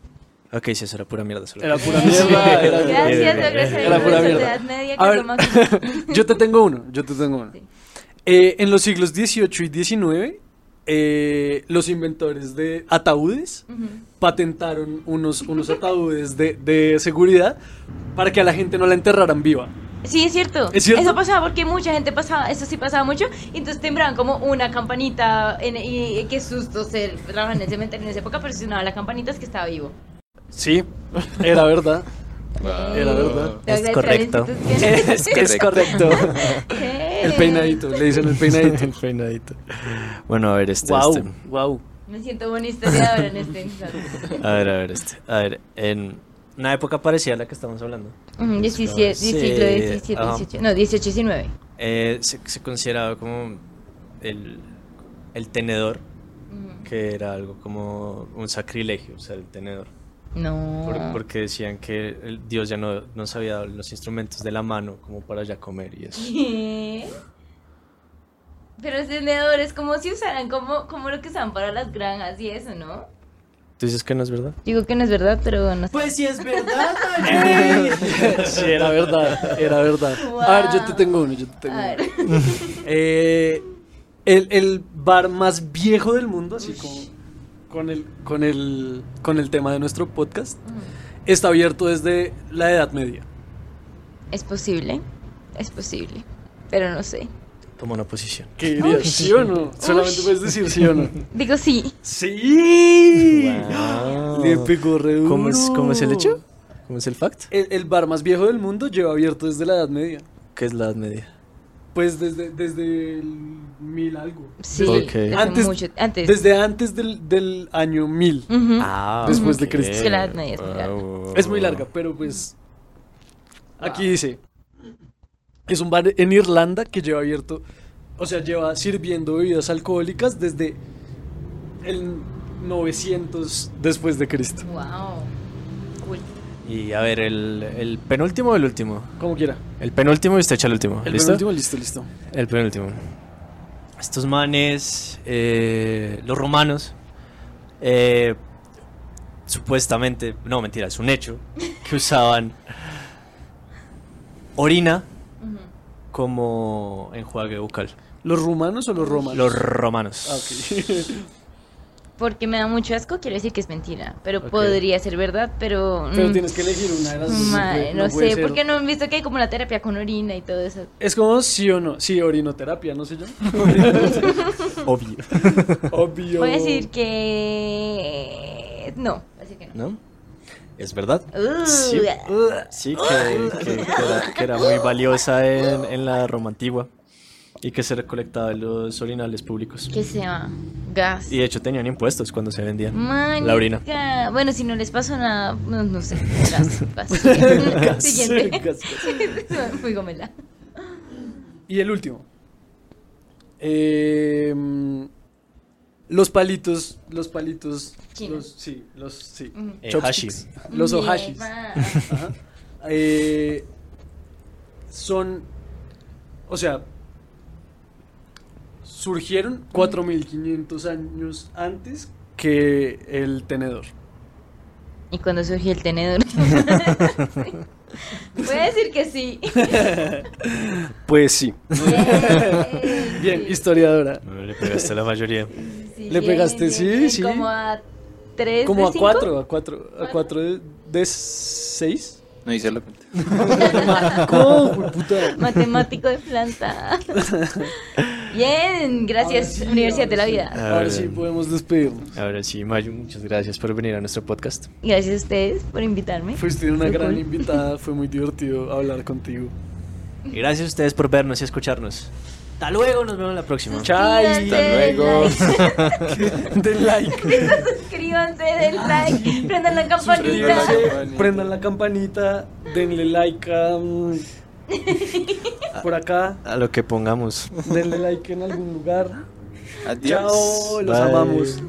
Ok, sí, eso era pura mierda. solo Era pura mierda. era- Gracias, gracias Era pura mierda. Edad Media, que A ver, yo te tengo uno, yo te tengo uno. Sí. Eh, en los siglos XVIII y XIX, eh, los inventores de ataúdes patentaron unos, unos ataúdes de, de seguridad para que a la gente no la enterraran viva. Sí, es cierto. ¿Es cierto? Eso pasaba porque mucha gente pasaba, eso sí pasaba mucho, y entonces timbraban como una campanita, en, y, y qué susto ser, trabajaban en el cementerio en esa época, pero si sonaba la campanita es que estaba vivo. Sí, era verdad. Era verdad. Es correcto. Es correcto. El peinadito, le dicen el peinadito. el peinadito. Bueno, a ver, este, wow, este. wow. Me siento buena historiadora en este instante. A ver, a ver, este. A ver, en una época parecida a la que estamos hablando, Ujú, 17, Sí, siglo 17, ajá. 18, no, 18, 19. eh, se, se consideraba como el, el tenedor, que era algo como un sacrilegio, usar el tenedor. No. Por- porque decían que el Dios ya no nos había dado los instrumentos de la mano como para ya comer y eso. ¿Qué? Pero el tenedor es como si usaran como, como lo que usan para las granjas y eso, ¿no? ¿Tú dices que no es verdad? Digo que no es verdad, pero no sé. Pues sí es verdad, sí, era verdad, era verdad. A ver, yo te tengo uno, yo te tengo A ver. uno. Eh, el, el bar más viejo del mundo, así como con el, con el, con el tema de nuestro podcast, está abierto desde la Edad Media. Es posible, es posible, pero no sé. Toma una posición. ¿Qué dirías? ¿Sí o no? Solamente puedes decir sí o no. Digo sí. ¡Sí! Wow. Le pegó re duro. ¿Cómo es, ¿Cómo es el hecho? ¿Cómo es el fact? El, el bar más viejo del mundo lleva abierto desde la Edad Media. ¿Qué es la edad media? Pues desde, desde el mil algo. Sí, Desde, antes, mucho antes. desde antes del, del año mil. Ujú. Ah, Después de. Cristo. Es que la es muy larga. Wow. Es muy larga, pero pues. Aquí dice: Es un bar en Irlanda que lleva abierto. O sea, lleva sirviendo bebidas alcohólicas desde el 900 después de Cristo. Wow. Y a ver, el, el penúltimo o el último. Como quiera. El penúltimo y usted echa el último. El ¿Listo? penúltimo, listo, listo. El penúltimo. Estos manes, eh, los romanos, eh, supuestamente, no mentira, es un hecho, que usaban orina como enjuague bucal. ¿Los rumanos o los romanos? Los romanos. Ah, ok. Porque me da mucho asco, quiero decir que es mentira. Pero podría ser verdad, pero. pero mm, tienes que elegir una de las dos. mae, no sé, ser. porque no han visto que hay como la terapia con orina y todo eso. Es como sí o no. Sí, orinoterapia, no sé yo. Obvio. Obvio. Voy a decir que. No, así que no. ¿No? ¿Es verdad? Uh, Sí. Sí, que, que- que era, que era muy valiosa en, en la Roma antigua y que se recolectaba en los orinales públicos. Que sea gas. Y de hecho tenían impuestos cuando se vendían. Manica. La orina. Bueno, si no les pasó nada, no, no sé. Gas, gas. Gas, Siguiente. gas, gas. Muy gomela. Y el último. Eh, los palitos, los palitos. Los, sí, los, sí. Eh, Los ohashis. Ajá. Eh, son, o sea, surgieron 4500 años antes que el tenedor. Y cuando surgió el tenedor. Voy a decir que sí. Pues sí. Bien, Bien, historiadora. Le pegaste a la mayoría. Sí, ¿Le bien, pegaste? bien, Sí, sí. Como a tres Como de a cinco. cuatro, a cuatro, a cuatro de, de seis. No hice la cuenta. Matemático de planta. Bien, gracias, sí, Universidad de la sí. Vida. Ah, Ahora sí podemos despedirnos. Ahora sí, Mayu, muchas gracias por venir a nuestro podcast. Gracias a ustedes por invitarme. Fuiste una Fue gran cool. invitada, fue muy divertido hablar contigo. Y gracias a ustedes por vernos y escucharnos. Hasta luego, nos vemos la próxima. Chai. Suscríbanse, luego. like. Den like. Suscríbanse, den like, prendan la campanita. Prendan la campanita, denle like a, mm, por acá, A lo que pongamos. denle like en algún lugar. Adiós. Chao, los Bye. amamos.